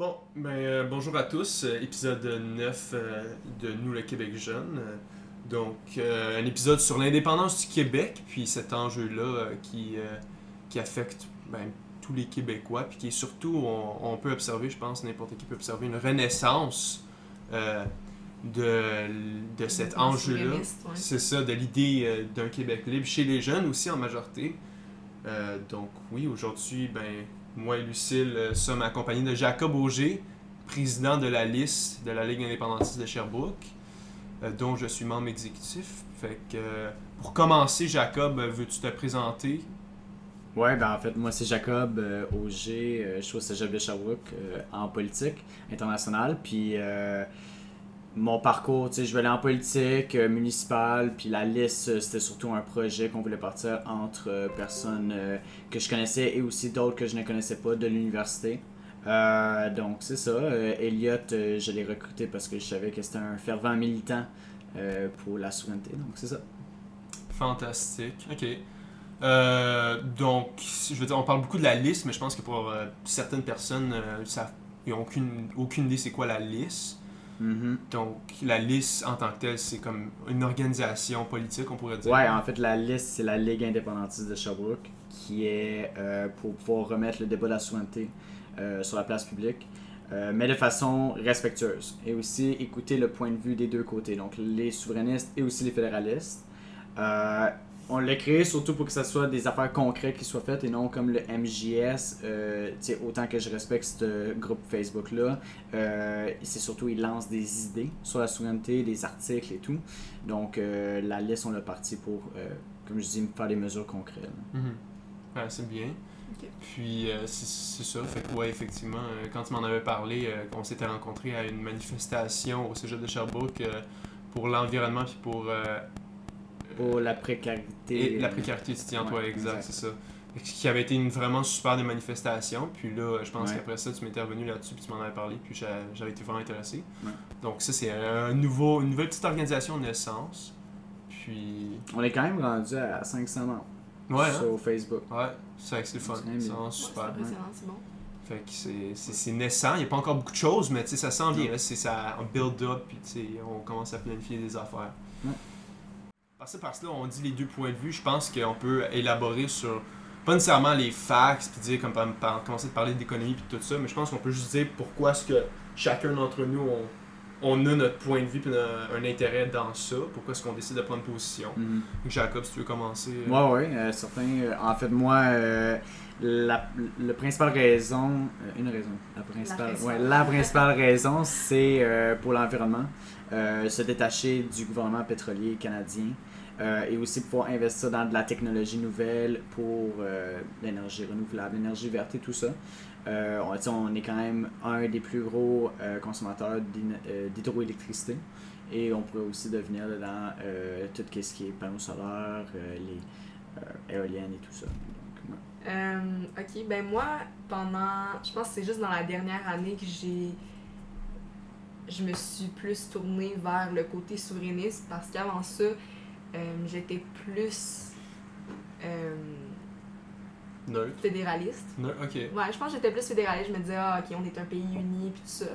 Bon, ben, euh, bonjour à tous, euh, épisode 9 euh, de Nous le Québec jeune. Donc, un épisode sur l'indépendance du Québec, puis cet enjeu-là qui, qui affecte ben, tous les Québécois, puis qui est surtout, on, on peut observer, je pense, n'importe qui peut observer, une renaissance de, de cet enjeu-là. ouais. C'est ça, de l'idée d'un Québec libre chez les jeunes aussi en majorité. Donc oui, aujourd'hui, ben, moi et Lucille euh, sommes accompagnés de Jacob Auger, président de la liste de la Ligue indépendantiste de Sherbrooke, euh, dont je suis membre exécutif. Fait que euh, pour commencer, Jacob, veux-tu te présenter? Ouais, ben en fait, moi c'est Jacob Auger, je suis au cégep de Sherbrooke en politique internationale. Puis mon parcours, je aller en politique euh, municipale, puis la liste, euh, c'était surtout un projet qu'on voulait partir entre euh, personnes euh, que je connaissais et aussi d'autres que je ne connaissais pas de l'université. Donc c'est ça. Elliot, je l'ai recruté parce que je savais que c'était un fervent militant pour la souveraineté. Donc c'est ça. Fantastique. Ok. Donc, je veux dire, on parle beaucoup de la liste, mais je pense que pour certaines personnes, ils n'ont aucune, aucune idée c'est quoi la liste. Mhm. Donc, la liste en tant que telle, c'est comme une organisation politique, on pourrait dire. Ouais, en fait, la liste, c'est la Ligue indépendantiste de Sherbrooke, qui est euh, pour pouvoir remettre le débat de la souveraineté euh, sur la place publique, euh, mais de façon respectueuse. Et aussi écouter le point de vue des deux côtés, donc les souverainistes et aussi les fédéralistes. On l'a créé surtout pour que ce soit des affaires concrètes qui soient faites et non comme le MJS. Euh, autant que je respecte ce groupe Facebook-là, euh, c'est surtout, ils lancent des idées sur la souveraineté, des articles et tout. Donc, euh, la liste, on l'a parti pour, euh, comme je dis, faire des mesures concrètes. Mhm. Ouais, c'est bien. Puis, euh, c'est ça. Fait que, ouais, effectivement, euh, quand tu m'en avais parlé, euh, qu'on s'était rencontrés à une manifestation au cégep de Sherbrooke euh, pour l'environnement puis pour euh, Pour la précarité. et la précarité étudiante, ouais, Ouais, exact, exact. c'est ça. Qui avait été une vraiment super des manifestations. Puis là, je pense Ouais. qu'après ça, tu m'étais revenu là-dessus puis tu m'en avais parlé. Puis j'a- j'avais été vraiment intéressé. Ouais. Donc, ça, c'est un nouveau, une nouvelle petite organisation de naissance. Puis, On est quand même rendu à 500 membres ouais, hein? sur Facebook. Ouais, c'est vrai que c'est le fun. C'est vraiment Ouais, c'est super. c'est bon. Fait que c'est- c'est c'est naissant, il n'y a pas encore beaucoup de choses, mais tu sais, ça s'en vient. là. C'est ça, on build up, puis tu sais, on commence à planifier des affaires. Ouais. Parce que parce que là, on dit les deux points de vue, je pense qu'on peut élaborer sur, pas nécessairement les facts, puis dire, comme par, par- commencer de parler d'économie, puis tout ça, mais je pense qu'on peut juste dire pourquoi est-ce que chacun d'entre nous, on, on a notre point de vue, puis un, un intérêt dans ça, pourquoi est-ce qu'on décide de prendre position? Mhm. Jacob, si tu veux commencer. euh, Ouais, ouais, euh, certain. Euh, en fait, moi, euh, la, la principale raison, euh, une raison, la principale, ouais, la principale raison, c'est euh, pour l'environnement, euh, se détacher du gouvernement pétrolier canadien euh, et aussi pouvoir investir dans de la technologie nouvelle pour euh, l'énergie renouvelable, l'énergie verte et tout ça. Euh, on, est quand même un des plus gros consommateurs d'hydro- d'hydroélectricité. Et on pourrait aussi devenir dans tout ce qui est panneaux solaires, les éoliennes et tout ça. Ok, ben moi, pendant. Je pense que c'est juste dans la dernière année que j'ai. Je me suis plus tournée vers le côté souverainiste parce qu'avant ça, j'étais plus euh, Neutre. fédéraliste. Neutre, ok. Ouais, je pense que j'étais plus fédéraliste. Je me disais, ah, ok, on est un pays uni, puis tout ça.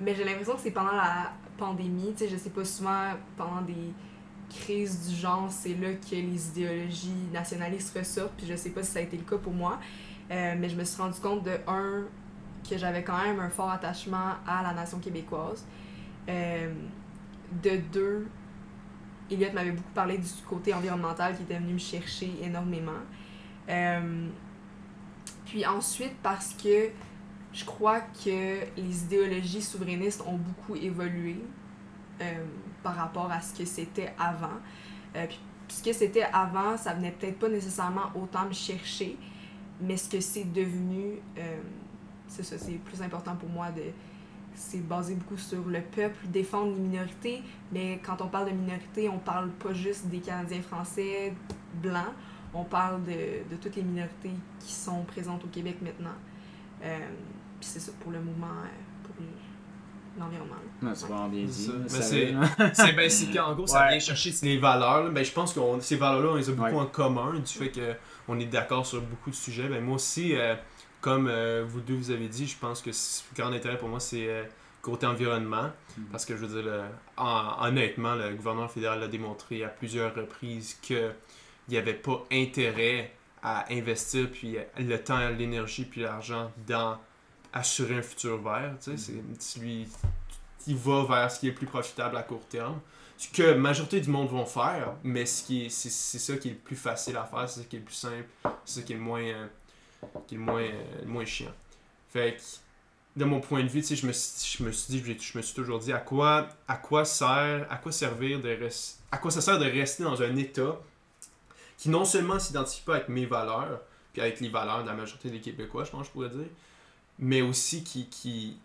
Mais j'ai l'impression que c'est pendant la pandémie, tu sais, je sais pas, souvent pendant des crises du genre, c'est là que les idéologies nationalistes ressortent, puis je sais pas si ça a été le cas pour moi. Euh, mais je me suis rendu compte de, un, que j'avais quand même un fort attachement à la nation québécoise. Euh, de deux, Elliot m'avait beaucoup parlé du côté environnemental qui était venu me chercher énormément. Euh, puis ensuite, parce que je crois que les idéologies souverainistes ont beaucoup évolué euh, par rapport à ce que c'était avant. Euh, puis ce que c'était avant, ça venait peut-être pas nécessairement autant me chercher, mais ce que c'est devenu, c'est ça, c'est plus important pour moi de c'est basé beaucoup sur le peuple, défendre les minorités, mais quand on parle de minorités, on parle pas juste des Canadiens français blancs, on parle de, de toutes les minorités qui sont présentes au Québec maintenant. Euh, Puis c'est ça pour le mouvement, euh, pour le- l'environnement. c'est vraiment bien dit. C'est ben, c'est qu'en gros, ça Ouais. vient chercher les valeurs. là. Ben, je pense que ces valeurs-là, on les a beaucoup Ouais. en commun du fait qu'on est d'accord sur beaucoup de sujets. Ben, moi aussi, euh, comme euh, vous deux vous avez dit, je pense que ce grand intérêt pour moi, c'est euh, côté environnement. Mhm. Parce que je veux dire, le- en- honnêtement, le gouvernement fédéral a démontré à plusieurs reprises qu'il n'y avait pas intérêt à investir puis euh, le temps, l'énergie puis l'argent dans assurer un futur vert. Tu sais, c'est- c'est lui, il va vers ce qui est le plus profitable à court terme. Ce que la majorité du monde vont faire, mais ce qui est- c'est c'est ça qui est le plus facile à faire, c'est ça qui est le plus simple, c'est ça qui est le moins, qui est le moins, le moins chiant. Fait que, de mon point de vue, je me, je me suis dit, je me suis toujours dit, à quoi, à quoi sert, à quoi servir de à quoi ça sert de rester dans un état qui non seulement s'identifie pas avec mes valeurs, puis avec les valeurs de la majorité des Québécois, je pense je pourrais dire, mais aussi qui, qui,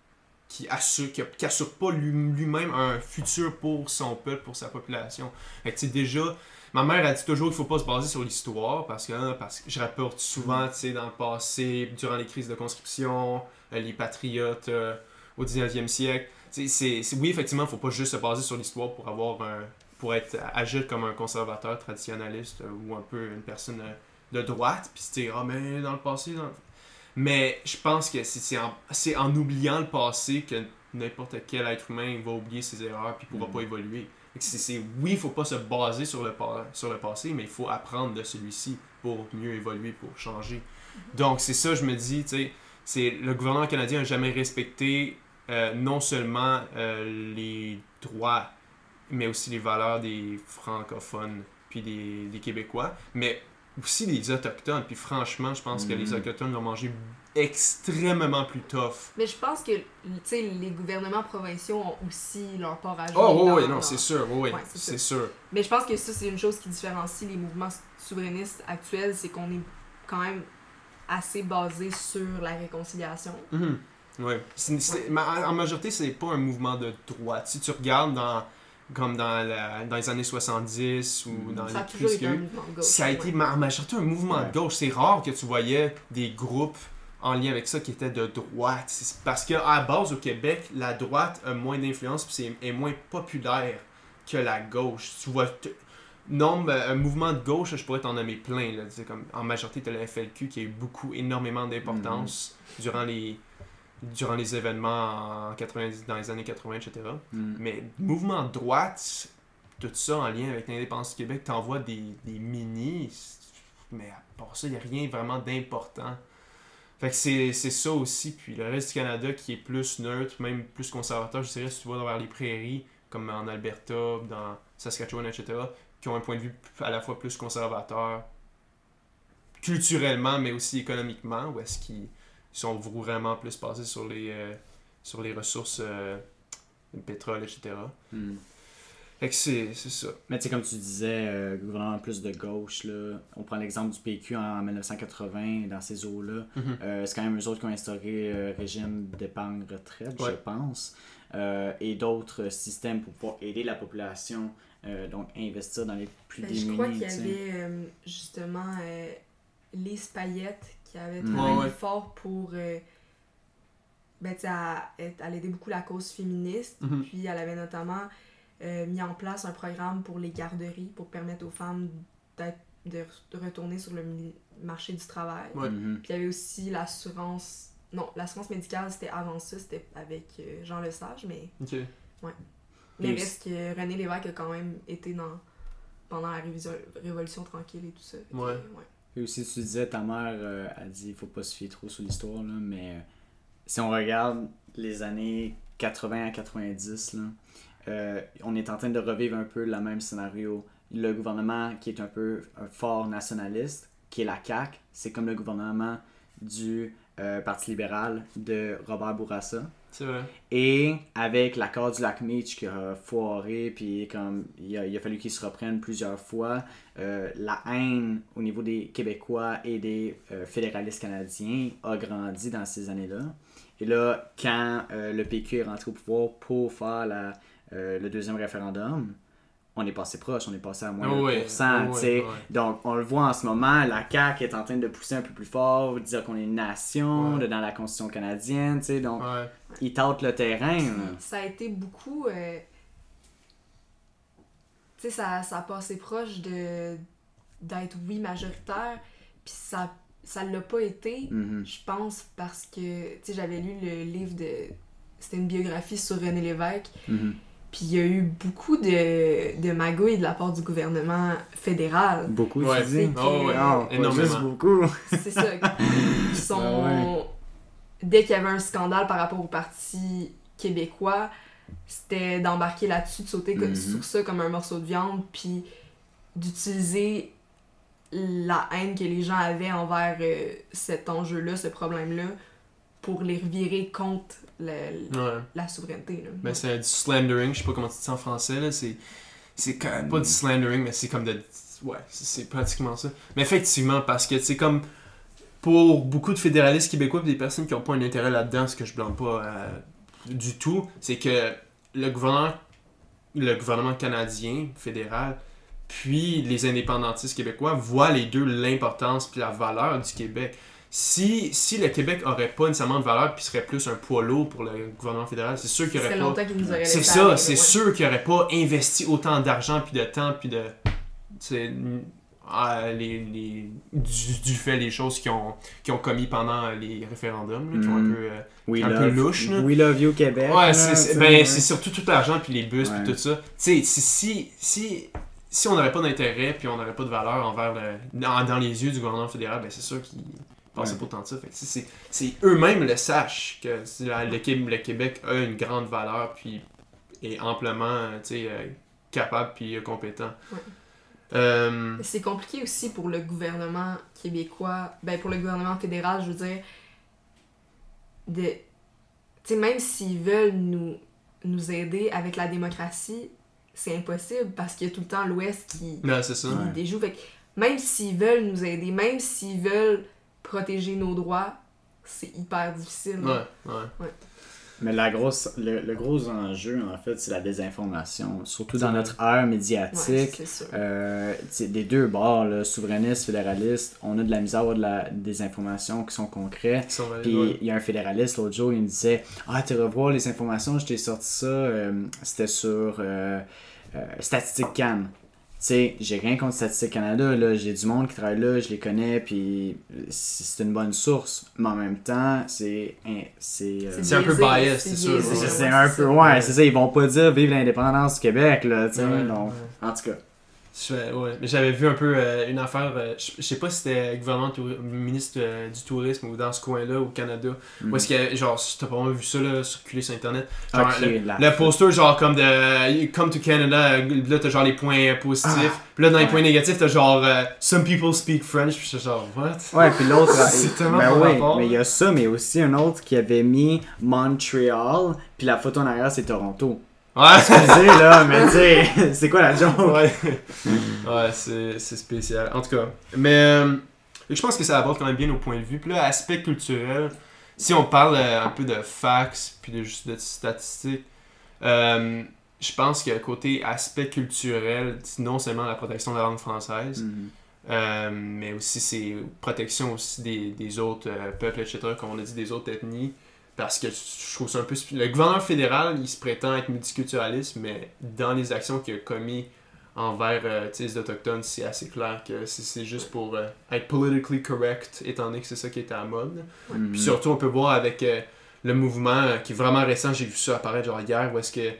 qui assure, qui, assure pas lui- lui-même un futur pour son peuple, pour sa population. Fait que, déjà, ma mère a dit toujours qu'il faut pas se baser sur l'histoire, parce que, hein, parce que je rapporte souvent, tu sais, dans le passé, durant les crises de conscription, euh, les patriotes euh, au 19e siècle. Tu sais, c'est- c'est- oui, effectivement, faut pas juste se baser sur l'histoire pour avoir un, pour être agir comme un conservateur traditionnaliste euh, ou un peu une personne euh, de droite, puis se dire, ah, mais dans le passé, dans le- mais je pense que c'est- en, en oubliant le passé que n'importe quel être humain va oublier ses erreurs puis pourra Mhm. pas évoluer. C'est- oui, il faut pas se baser sur le, pa- sur le passé, mais il faut apprendre de celui-ci pour mieux évoluer, pour changer. Donc c'est ça, je me dis, tu sais, c'est le gouvernement canadien n'a jamais respecté euh, non seulement euh, les droits, mais aussi les valeurs des francophones puis des, des Québécois, mais aussi des Autochtones. Puis franchement, je pense que les Mhm. Autochtones l'ont mangé extrêmement plus tough. Mais je pense que tu sais, les gouvernements provinciaux ont aussi leur part à jouer. Oh oui, oui, non, c'est sûr, oui, oui, Ouais, c'est sûr. Mais je pense que ça, c'est une chose qui différencie les mouvements souverainistes actuels, c'est qu'on est quand même assez basé sur la réconciliation. Mhm. Ouais. C'est- c'est- ma- en majorité, c'est pas un mouvement de droite. Si tu regardes dans, comme dans, la- dans les années 70 ou Mhm. dans Ça a les toujours été a un eu, mouvement de gauche. ça a ouais. été en majorité un mouvement Ouais. de gauche. C'est rare que tu voyais des groupes en lien avec ça qui étaient de droite. Parce qu'à la base, au Québec, la droite a moins d'influence puis est moins populaire que la gauche. Tu vois, nombre, un mouvement de gauche, je pourrais t'en nommer plein. Là. Tu sais, Comme, en majorité, tu as le FLQ qui a eu beaucoup, énormément d'importance durant les durant les événements en 90, dans les années 80, etc. Mm. Mais mouvement de droite, tout ça en lien avec l'indépendance du Québec, t'envoies des, des mini, mais à part ça, il n'y a rien vraiment d'important. Fait que c'est ça aussi. Puis le reste du Canada qui est plus neutre, même plus conservateur, je dirais, si tu vas vers les prairies, comme en Alberta, dans Saskatchewan, etc., qui ont un point de vue à la fois plus conservateur, culturellement, mais aussi économiquement, où est-ce qu'ils sont vraiment plus basés sur les, euh, sur les ressources, euh, le pétrole, etc. Fait que c'est c'est ça. Mais tu sais, comme tu disais, euh, gouvernement plus de gauche, là, on prend l'exemple du PQ en 1980, dans ces eaux-là. Euh, c'est quand même eux autres qui ont instauré le régime d'épargne-retraite, je Ouais. pense, euh, et d'autres systèmes pour pouvoir aider la population, euh, donc investir dans les plus Ben, démunis. je crois qu'il y avait euh, justement euh, Lise Payette qui avait Mm. travaillé Ouais, ouais. fort pour. euh, ben, tu sais, elle, elle aidait beaucoup la cause féministe. Mhm. Puis elle avait notamment euh, mis en place un programme pour les garderies pour permettre aux femmes d'être- de, retourner sur le marché du travail. Ouais. Mhm. Puis il y avait aussi l'assurance. Non, l'assurance médicale, c'était avant ça, c'était avec euh, Jean Lesage, mais. Ok. Mais Puis reste que René Lévesque a quand même été dans pendant la Révolution tranquille et tout ça. Ouais. Et aussi, tu disais, ta mère euh, a dit il faut pas se fier trop sur l'histoire, là, mais euh, si on regarde les années 80 à 90, là, euh, on est en train de revivre un peu le même scénario. Le gouvernement qui est un peu un fort nationaliste, qui est la CAQ, c'est comme le gouvernement du euh, Parti libéral de Robert Bourassa. C'est vrai. Et avec l'accord du lac Meach qui a foiré, puis comme il a, il a fallu qu'il se reprenne plusieurs fois, euh, la haine au niveau des Québécois et des fédéralistes canadiens a grandi dans ces années-là. Et là, quand le PQ est rentré au pouvoir pour faire la, euh, le deuxième référendum, on est passé proche, on est passé à moins Oh de ouais, 1%, oh tu sais. ouais, ouais. Donc, on le voit en ce moment, la CAQ est en train de pousser un peu plus fort, dire qu'on est une nation, dans la Constitution canadienne, tu sais. Donc, Ouais. ils tâtent le terrain. là. Ça a été beaucoup. euh, Tu sais, ça, ça a passé proche de d'être, oui, majoritaire. Puis ça. ça l'a pas été, Mhm. je pense, parce que, tu sais, j'avais lu le livre de. C'était une biographie sur René Lévesque, Mhm. Puis il y a eu beaucoup de, de magouilles de la part du gouvernement fédéral. Beaucoup, Ouais. tu dis. Oh, ouais. Non, pas Énormément. juste beaucoup. C'est ça. Ils sont. Ah ouais. Dès qu'il y avait un scandale par rapport au Parti québécois, c'était d'embarquer là-dessus, de sauter Mhm. sur ça comme un morceau de viande, puis d'utiliser la haine que les gens avaient envers euh, cet enjeu-là, ce problème-là, pour les revirer contre la, Ouais. la souveraineté. Là. Ben, c'est du slandering, je sais pas comment tu dis ça en français, là. C'est, c'est quand même pas du slandering, mais c'est comme de. Ouais, c'est, c'est pratiquement ça. Mais effectivement, parce que c'est comme. Pour beaucoup de fédéralistes québécois et des personnes qui n'ont pas un intérêt là-dedans, ce que je blâme pas euh, du tout, c'est que le gouvernement, le gouvernement canadien, fédéral, puis les indépendantistes québécois voient les deux l'importance puis la valeur du Québec. Si, si le Québec aurait pas nécessairement de valeur puis serait plus un poids lourd pour le gouvernement fédéral, c'est sûr qu'il aurait pas qu'ils c'est ça, c'est ouais. sûr qu'il aurait pas investi autant d'argent puis de temps puis de c'est ah, les, les- du, du fait les choses qui ont qui ont commis pendant les référendums là, qui ont un Mhm. peu euh, We Un love, peu louche, là. We love you, Québec. ouais c'est ben ouais. c'est surtout tout l'argent puis les bus puis tout ça tu sais si si si si on n'aurait pas d'intérêt puis on n'aurait pas de valeur envers le dans, dans les yeux du gouvernement fédéral ben c'est sûr qu'ils pensaient Ouais. pas tant de ça fait que c'est- eux-mêmes le sachent que la- le, Qué- le Québec a une grande valeur puis est amplement euh, tu sais euh, capable puis euh, compétent Ouais. Euh, C'est compliqué aussi pour le gouvernement québécois, ben pour le gouvernement fédéral, je veux dire, de, tu sais, même s'ils veulent nous, nous aider avec la démocratie, c'est impossible parce qu'il y a tout le temps l'Ouest qui, non, c'est ça qui Ouais. déjoue. Fait que même s'ils veulent nous aider, même s'ils veulent protéger nos droits, c'est hyper difficile. ouais ouais Mais la grosse, le, le gros enjeu, en fait, c'est la désinformation. Surtout dans vrai. notre ère Ouais, médiatique. Euh, des deux bords, là, souverainistes, fédéralistes, on a de la misère à avoir de la, des informations qui sont concrètes. Puis ouais. il y a un fédéraliste l'autre jour, il me disait Ah, tu revois les informations, je t'ai sorti ça, euh, c'était sur euh, euh, Statistique Cannes. Sais, j'ai rien contre Statistique Canada, là, j'ai du monde qui travaille là, je les connais, puis c'est une bonne source. Mais en même temps, c'est. hein, C'est euh, C'est un peu biased, c'est sûr, c'est- un peu. Ouais, c'est ça, ils vont pas dire vive l'indépendance du Québec, là, tu sais. Ouais, donc, ouais. en tout cas. Ouais. J'avais vu un peu euh, une affaire, euh, je sais pas si c'était le gouvernement ministre euh, du tourisme ou dans ce coin-là au Canada. Mhm. Où est-ce que, genre, t'as pas vraiment vu ça là, circuler sur internet? Genre, Ok, le, poster, genre, comme de Come to Canada, euh, là, t'as genre les points positifs. Puis là, dans les Ouais. points négatifs, t'as genre euh, Some people speak French. Puis genre, what? Ouais, puis l'autre, C'est tellement ben rapport. mais il y a ça, mais aussi un autre qui avait mis Montreal, puis la photo en arrière c'est Toronto. Ouais! Excusez là, mais tu sais, c'est quoi la joke? ouais, ouais c'est, spécial. En tout cas, mais euh, je pense que ça aborde quand même bien nos points de vue. Puis là, aspect culturel, si on parle euh, un peu de facts puis de juste de statistiques, euh, je pense que côté aspect culturel, non seulement la protection de la langue française, Mhm. euh, mais aussi c'est protection aussi des, des autres peuples, etc., comme on a dit, des autres ethnies. Parce que je trouve ça un peu... Le gouvernement fédéral, il se prétend être multiculturaliste, mais dans les actions qu'il a commis envers euh, les Autochtones, c'est assez clair que c'est c'est juste pour euh, être politically correct, étant donné que c'est ça qui était à la mode. Puis surtout, on peut voir avec euh, le mouvement euh, qui est vraiment récent, j'ai vu ça apparaître genre hier, où est-ce que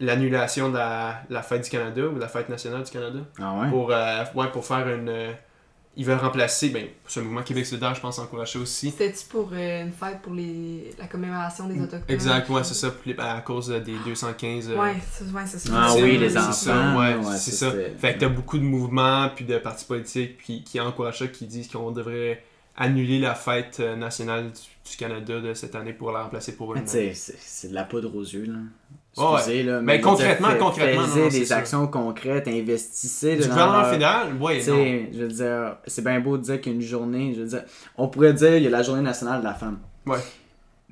l'annulation de la, la fête du Canada ou la fête nationale du Canada Ah ouais? pour, ouais, pour faire une. Ils veulent remplacer, ben, c'est un mouvement Québec solidaire, je pense, encourager aussi. C'était-tu pour euh, une fête pour les... la commémoration des Autochtones? Exact, ouais, c'est ça, à cause euh, des 215. euh, Ouais, c'est ouais, c'est ça. Ah c'est- oui, les c'est enfants. ça, ouais, ouais, c'est ça, Fait que t'as beaucoup de mouvements puis de partis politiques qui, qui encouragent ça, qui disent qu'on devrait annuler la fête euh, nationale du, du Canada de cette année pour la remplacer pour une. tu sais, c'est c'est de la poudre aux yeux, là. Ouais, Excusez, là. Mais concrètement, dire, fait- concrètement, non, c'est des sûr. actions concrètes, investissez du gouvernement leur- fédéral, sais, je veux dire, c'est bien beau de dire qu'il y a une journée, je veux dire, on pourrait dire il y a la journée nationale de la femme. Ouais.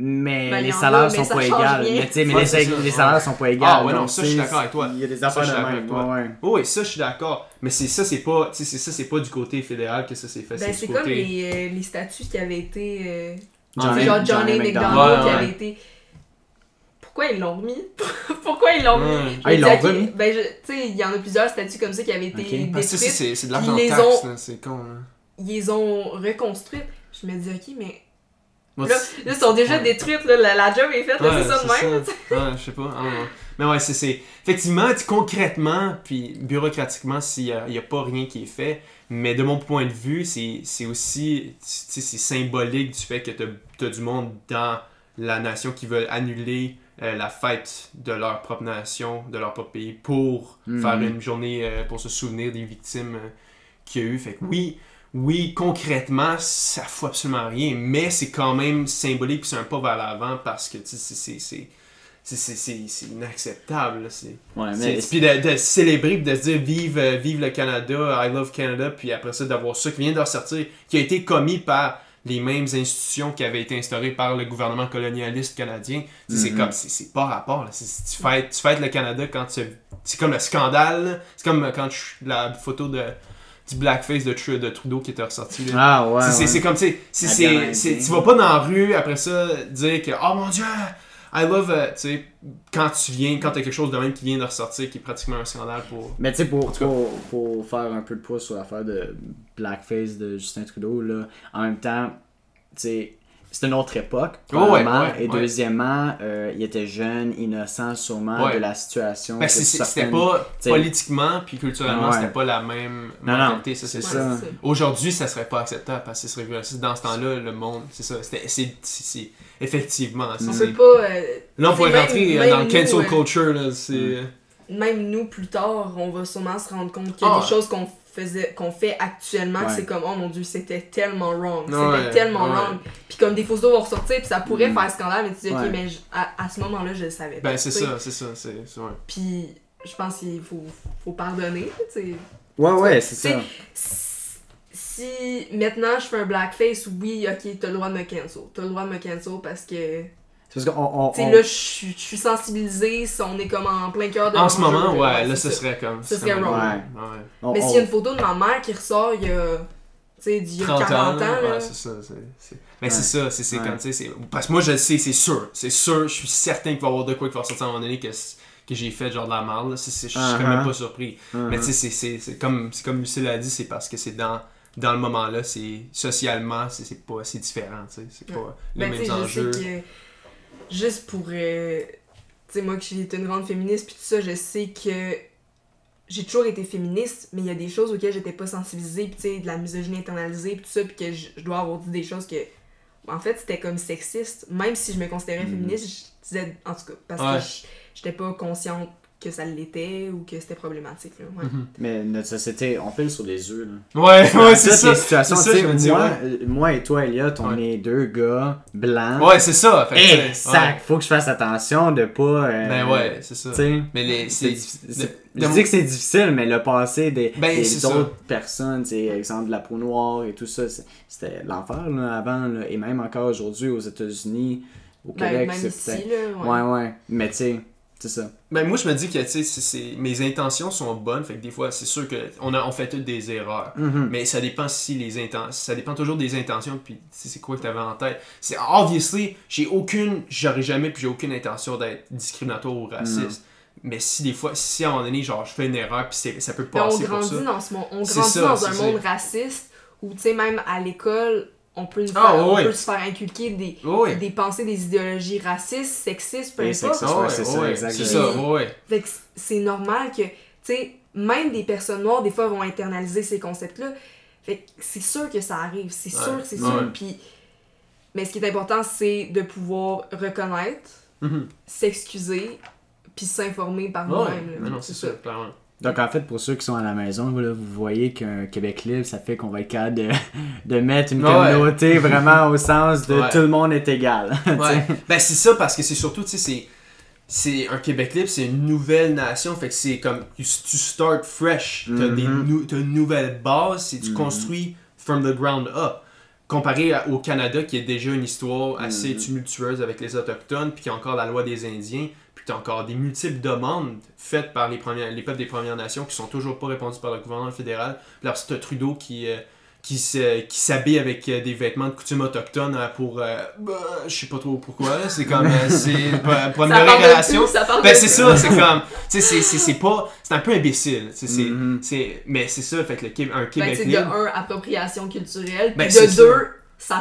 Mais Ben, les salaires mais sont pas égales. rien. Mais tu sais, mais les, salaires sont pas égales. Ah, ouais, non, ça, je suis d'accord avec toi. Il y a des affaires de même. avec toi. ouais. Oui, ça, je suis d'accord. Mais c'est ça, c'est pas, tu sais, c'est ça, c'est pas du côté fédéral que ça s'est fait. Ben, c'est comme côté. les, euh, les statuts qui avaient été. euh, Johnny- genre. Johnny McDonald qui avait été. Pourquoi ils l'ont remis? Pourquoi ils l'ont remis? Ah, ils l'ont remis? Ben, je- tu sais, il y en a plusieurs statuts comme ça qui avaient été. Ah, ça, détruits. c'est, de l'argent Ils les taxe, ont- là, c'est con. hein. ils les ont reconstruites. Je me dis, ok, mais Moi, là, ils sont déjà Ouais. détruites, là, la, la job est faite, là, Ouais, c'est ça de même. Ouais, je sais pas. Ah. Mais ouais, c'est- c'est. Effectivement, concrètement, puis bureaucratiquement, s'il n'y a, a pas rien qui est fait. Mais de mon point de vue, c'est c'est aussi. Tu sais, c'est symbolique du fait que tu as, du monde dans la nation qui veulent annuler euh, la fête de leur propre nation, de leur propre pays, pour Mhm. faire une journée euh, pour se souvenir des victimes euh, qu'il y a eu. Fait que oui. Oui, concrètement, ça fout absolument rien, mais c'est quand même symbolique, c'est un pas vers l'avant parce que c'est- c'est- inacceptable. C'est Ouais, puis de, de célébrer, puis de se dire vive, vive le Canada, I love Canada, puis après ça d'avoir ça qui vient de ressortir, qui a été commis par les mêmes institutions qui avaient été instaurées par le gouvernement colonialiste canadien. C'est Mhm. comme, c'est pas rapport. là. Tu fêtes, tu fêtes le Canada quand tu. C'est comme le scandale. C'est comme euh, quand tu- la photo de, du blackface de, Tru- de Trudeau qui était ressorti. là. Ah ouais. C'est- ouais. comme, tu sais. tu vas pas dans la rue après ça dire que, oh mon dieu, I love, euh, tu sais, quand tu viens, quand t'as quelque chose de même qui vient de ressortir, qui est pratiquement un scandale pour. Mais tu sais, pour, pour, pour faire un peu de poids sur l'affaire de Blackface de Justin Trudeau, là, en même temps, tu sais, c'est une autre époque, Oh, ouais, premièrement, ouais, et ouais. deuxièmement, euh, il était jeune, innocent sûrement Ouais. de la situation. Ben, c'était certaines- pas t'sais- politiquement puis culturellement, Ouais. c'était pas la même Non, non, mentalité, ça c'est c'est sûr. ça. Ouais, c'est ça. Aujourd'hui, ça serait pas acceptable parce que ce serait. Dans ce temps-là, le monde, c'est ça. C'est- effectivement. c'est- On peut pas. euh, Là, on pourrait même- rentrer même dans le nous, cancel euh, culture, là. C'est. même nous, plus tard, on va sûrement se rendre compte qu'il y a Ah. des choses qu'on faisait qu'on fait actuellement Ouais. c'est comme oh mon dieu c'était tellement wrong c'était Ouais, tellement ouais. wrong puis comme des photos vont ressortir puis ça pourrait Mm. faire scandale mais tu dis ok Ouais. mais je- à, à ce moment là je le savais pas Ben, c'est ça, c'est ça. C'est, puis je pense qu'il faut, faut pardonner tu sais. Ouais, ouais, C'est- ça. Si maintenant je fais un blackface oui ok t'as le droit de me cancel t'as le droit de me cancel parce que C'est parce qu'on. on- tu sais on- là je suis sensibilisée si on est comme en plein cœur de En ce moment, ouais, ouais, là, ce ça. serait comme. Ce serait wrong. Ouais. on- Mais on- s'il y a une photo de ma mère qui ressort il y a, tu sais, d'il y a 30 40 ans, ans, là. ouais, c'est ça. c'est- c'est- Mais Ouais. c'est ça, c'est, Ouais. comme, tu sais, c'est- parce que moi, je le sais, c'est sûr. C'est sûr, je suis certain qu'il va y avoir de quoi qui va ressortir à un moment donné que, que j'ai fait genre de la merde. je serais Uh-huh. même pas surpris. Mais tu sais, c'est, c'est, c'est comme, c'est comme Lucille a dit, c'est parce que c'est dans, dans le moment-là, c'est socialement, c'est, c'est pas assez différent, tu sais. C'est pas les Ben, mêmes enjeux. je sais que juste pour. euh, tu sais, moi qui été une grande féministe, puis tout ça, je sais que j'ai toujours été féministe, mais il y a des choses auxquelles j'étais pas sensibilisée, puis tu sais, de la misogynie internalisée, puis tout ça, puis que je, dois avoir dit des choses que. En fait, c'était comme sexiste. Même si je me considérais Mhm. féministe, je disais. En tout cas, parce Ouais. que j'étais pas consciente que ça l'était ou que c'était problématique. Là. Ouais. Mhm. Mais notre société, on file sur des œufs, là. Ouais, ouais, c'est ça. les situations, c'est ça, tu sais, je me dis, moi, ouais. euh, moi et toi, Elliot, on Ouais. est deux gars blancs. Ouais, c'est ça. Fait que, faut que je fasse attention de pas. euh, Ben ouais, c'est ça. Tu sais, Mais les, c'est je dis que c'est difficile, mais le passé des, Ben, des autres personnes, tu sais, exemple de la peau noire et tout ça, c'était l'enfer là, avant, là, et même encore aujourd'hui aux États-Unis, au Ben, Québec, même c'est peut-être. là. Ouais. Ouais. ouais, mais tu sais, c'est ça. Ben moi je me dis que tu sais mes intentions sont bonnes fait que des fois c'est sûr que on a on fait toutes des erreurs. Mhm. mais ça dépend si les intentions ça dépend toujours des intentions puis si c'est quoi que tu avais en tête. C'est obviously j'ai aucune j'aurais jamais puis j'ai aucune intention d'être discriminatoire ou raciste. Mais si des fois si à un moment donné genre je fais une erreur puis c'est- ça peut on passer pour grandit ça. dans ce monde, on grandit ça, dans un monde raciste où tu sais même à l'école on peut Ah, faire, on ouais. peut se faire inculquer des, Oh, ouais des pensées, des idéologies racistes, sexistes, peu importe. ouais, c'est ça, ouais, exactement. c'est ça ouais Fait que c- c'est normal que tu sais même des personnes noires des fois vont internaliser ces concepts là. Fait que c'est sûr que ça arrive, c'est Ouais. sûr, c'est Ouais. sûr. Puis mais ce qui est important c'est de pouvoir reconnaître, Mhm. s'excuser, puis s'informer par Ouais, nous-mêmes. non c'est ça clairement Donc en fait, pour ceux qui sont à la maison, voilà, vous voyez qu'un Québec libre, ça fait qu'on va être capable de, de mettre une Ouais. communauté vraiment au sens de Ouais. tout le monde est égal. Ouais. ben c'est ça parce que c'est surtout, tu sais, c'est. Un Québec libre, c'est une nouvelle nation, fait que c'est comme tu tu start fresh, t'as des nou- t'as une nouvelle base, c'est tu Mhm. construis from the ground up. Comparé à- au Canada qui a déjà une histoire assez Mhm. tumultueuse avec les autochtones, puis qui a encore la loi des Indiens, puis t'as encore des multiples demandes faites par les premières, les peuples des Premières Nations qui sont toujours pas répondues par le gouvernement fédéral. Puis là, t'as Trudeau qui euh, qui s'habillent avec euh, des vêtements de coutume autochtone euh, pour euh, bah, je sais pas trop pourquoi c'est comme euh, c'est pour, améliorer les relations ben c'est ça c'est comme tu sais c'est- c'est c'est pas c'est un peu imbécile c'est c'est Mhm. c'est- mais c'est ça fait que le Québec un Ben, Québec tu sais, de un, appropriation culturelle, Ben, puis c'est de deux, ça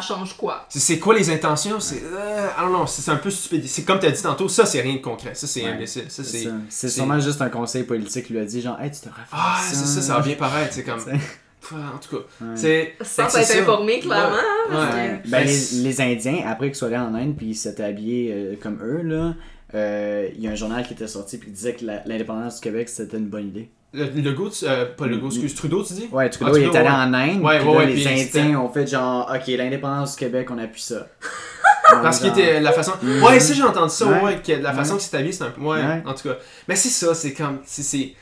change quoi? c'est- quoi les intentions? C'est euh, ah non non c'est un peu stupide c'est comme tu as dit tantôt ça c'est rien de concret ça c'est Ouais. imbécile ça C'est c'est ça. C'est c'est- sûrement juste un conseil politique qui lui a dit genre, hey, tu faire ah ça. c'est ça ça va bien paraître c'est comme en tout cas Ouais. c'est Sans être ça. informé, clairement. Ouais. hein, Ben, Ben, les, les Indiens, après qu'ils soient allés en Inde puis ils s'étaient habillés euh, comme eux, là, euh, il y a un journal qui était sorti puis qui disait que la- l'indépendance du Québec c'était une bonne idée. Le, le goût euh, pas le goût Mm. excuse Trudeau tu dis? Ouais, Trudeau, Ah, il est Trudeau, allé ouais. en Inde, Ouais, ouais, là, ouais, les Indiens ont fait genre, ok, l'indépendance du Québec, on appuie ça. Parce qu'il était la façon. Mhm. Ouais, ça j'ai entendu ça, ouais, Ouais. que la façon Ouais. que c'est un peu. Ouais, Ouais. en tout cas. Mais c'est ça, c'est comme. c'est- c'est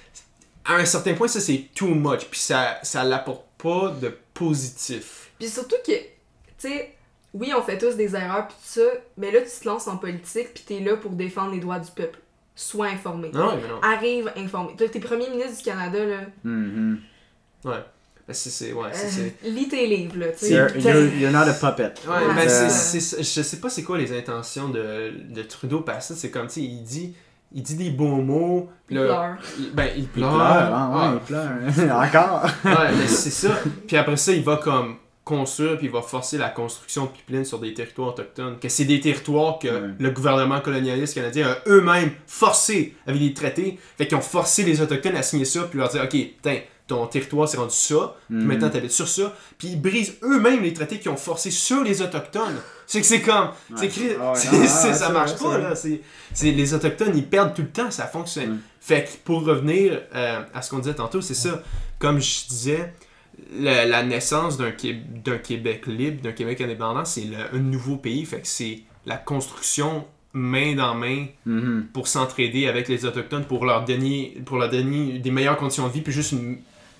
À un certain point, ça c'est too much, puis ça, ça l'apporte pas de positif. Puis surtout que, tu sais, oui, on fait tous des erreurs, puis tout ça, mais là, tu te lances en politique, puis t'es là pour défendre les droits du peuple. Sois informé. Non, mais non. Arrive informé. T'es premier ministre du Canada, là. Ouais. Ben, c'est. c'est- Ouais, c'est. c'est- euh, lis tes livres, là, tu. You're, you're, you're not a puppet. Ouais, Ouais, ben Euh, c'est, c'est- je sais pas c'est quoi les intentions de, de Trudeau parce que c'est comme, tu sais, il dit, il dit des beaux mots, Il là, pleure. il- ben il Il pleure, pleure, hein, Ah, ouais, il pleure. Encore. Ouais, mais c'est ça. Puis après ça, il va comme construire, puis il va forcer la construction de pipelines sur des territoires autochtones. Que c'est des territoires que Ouais. le gouvernement colonialiste canadien a eux-mêmes forcé avec les traités. Fait qu'ils ont forcé les Autochtones à signer ça, puis leur dire, OK, putain, ton territoire c'est rendu ça, puis Mhm. maintenant t'habites sur ça. Puis ils brisent eux-mêmes les traités qu'ils ont forcés sur les Autochtones. C'est que c'est comme... C'est Ouais. ouais, ça marche vrai, pas, là. C'est, les Autochtones, ils perdent tout le temps, ça fonctionne. Fait que pour revenir euh, à ce qu'on disait tantôt, c'est ça. Comme je disais, la, la naissance d'un, Qué- d'un Québec libre, d'un Québec indépendant, c'est un nouveau pays. Fait que c'est la construction main dans main Mhm. pour s'entraider avec les Autochtones, pour leur donner, pour leur donner des meilleures conditions de vie, puis juste une-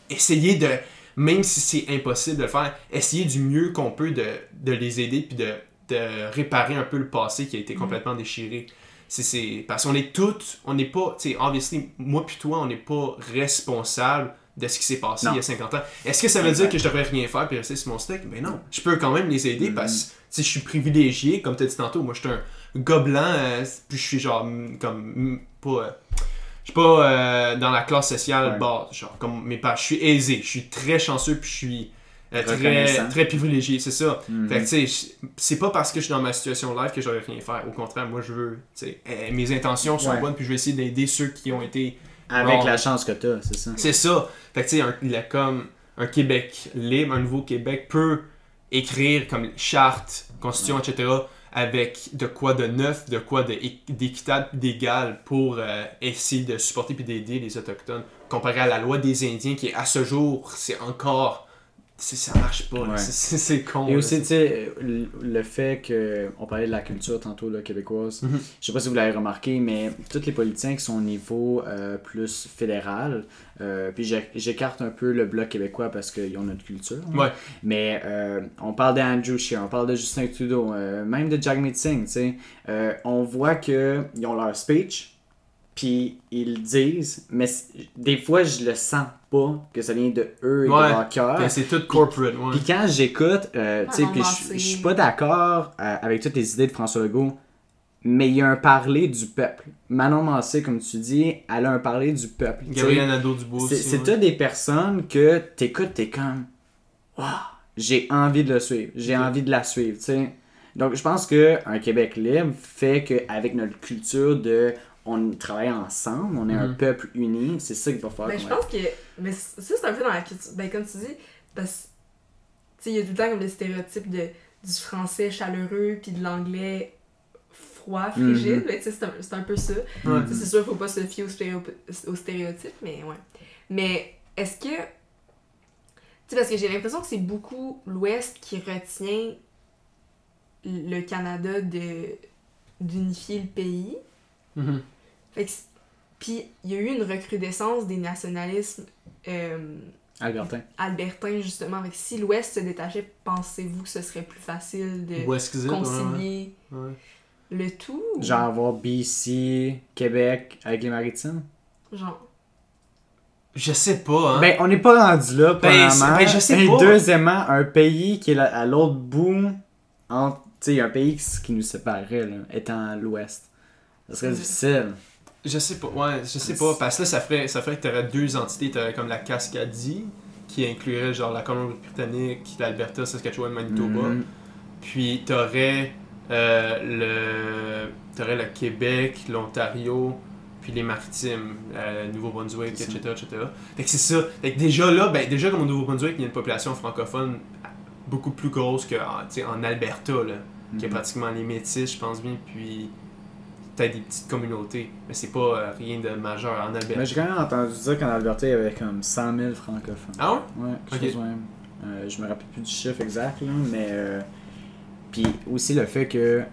essayer de, même si c'est impossible de le faire, essayer du mieux qu'on peut de, de les aider, puis de, de réparer un peu le passé qui a été complètement déchiré. C'est, c'est, parce qu'on est toutes, on n'est pas, tu sais, obviously, moi puis toi, on n'est pas responsable de ce qui s'est passé Non. il y a 50 ans. Est-ce que ça veut dire que je devrais rien faire puis rester sur mon stick? Ben non. Je peux quand même les aider Mhm. parce que je suis privilégié, comme tu as dit tantôt. Moi, je suis un gars blanc, euh, puis je suis genre, mm, comme, mm, pas. euh, je suis pas euh, dans la classe sociale Ouais. basse, genre, comme mes parents. Je suis aisé, je suis très chanceux, puis je suis euh, très, très privilégié, c'est ça. Fait que, tu sais, je- c'est pas parce que je suis dans ma situation live que j'aurais rien faire. Au contraire, moi, je veux, tu sais, euh, mes intentions sont Ouais. bonnes, puis je vais essayer d'aider ceux qui ont été Avec Bon. la chance que t'as, c'est ça. c'est ça. Fait que tu sais, un- il y a comme un Québec libre, un nouveau Québec peut écrire comme charte, constitution, etc. avec de quoi de neuf, de quoi de d'équitable, d'égal pour euh, essayer de supporter puis d'aider les Autochtones. Comparé à la loi des Indiens qui, à ce jour, c'est encore... c'est- Ça marche pas. Ouais. C'est- con. Et là. aussi, tu sais, le fait que. On parlait de la culture tantôt, là, québécoise. Mhm. Je sais pas si vous l'avez remarqué, mais tous les politiciens qui sont au niveau euh, plus fédéral, euh, puis j'é- j'écarte un peu le bloc québécois parce qu'ils ont notre culture. hein. Ouais. Mais euh, on parle d'Andrew Scheer, on parle de Justin Trudeau, même de Jagmeet Singh, tu sais. On voit qu'ils ont leur speech, puis ils le disent, mais des fois, je le sens pas que ça vient de eux et Ouais. de leur cœur. Ben, c'est tout corporate. Ouais. Puis quand j'écoute, euh, tu sais, puis je suis pas d'accord euh, avec toutes les idées de François Legault, mais il y a un parler du peuple. Manon Massé, comme tu dis, elle a un parler du peuple. Gabriel Nadeau-Dubois C'est aussi. c'est ouais. toutes des personnes que t'écoutes, t'es comme, waouh, j'ai envie de le suivre, j'ai envie de la suivre, tu sais. Donc je pense que un Québec libre fait qu'avec notre culture de on travaille ensemble, on est un Mhm. peuple uni, c'est ça qu'il va faire. Mais je pense que. Mais ça, c'est un peu dans la culture. Ben, comme tu dis, parce que. Tu sais, il y a tout le temps comme le stéréotype de, du français chaleureux puis de l'anglais froid, frigide. Mhm. Mais tu sais, c'est un, c'est un peu ça. Ouais. C'est sûr, faut pas se fier aux, stéréo- aux stéréotypes, mais ouais. Mais est-ce que. Tu sais, parce que j'ai l'impression que c'est beaucoup l'Ouest qui retient le Canada de d'unifier le pays. Mhm. Puis il y a eu une recrudescence des nationalismes euh, Albertin. albertains, justement. Si l'Ouest se détachait, pensez-vous que ce serait plus facile de ouais, ouais. concilier Ouais? le tout? ou- Genre avoir BC, Québec avec les maritimes? Genre. Je sais pas, hein. Ben, on n'est pas rendu là, Ben, premièrement. ben, je sais Et pas. deuxièmement, un pays qui est à l'autre bout, entre, tu sais, un pays qui, nous séparerait, là, étant à l'ouest. Ça serait difficile. Je sais pas, ouais, je sais pas, parce que là, ça ferait, ça ferait que t'aurais deux entités, t'aurais comme la Cascadie, qui inclurait genre la Colombie-Britannique, l'Alberta, Saskatchewan, Manitoba, Mhm. puis t'aurais euh, le, t'aurais le Québec, l'Ontario, puis les Maritimes, euh, Nouveau-Brunswick, etc., etc. Fait que c'est ça. Fait que déjà là, ben déjà comme au Nouveau-Brunswick, il y a une population francophone beaucoup plus grosse que en, tu sais, en Alberta, là, qui est Mhm. pratiquement les métis, je pense bien, puis peut-être des petites communautés, mais c'est pas euh, rien de majeur en Alberta. Mais j'ai quand même entendu dire qu'en Alberta, il y avait comme 100 000 francophones. Ah ouais? Ouais, quelque Ok. chose de même. Euh, je me rappelle plus du chiffre exact, là, mais. euh, puis aussi le fait que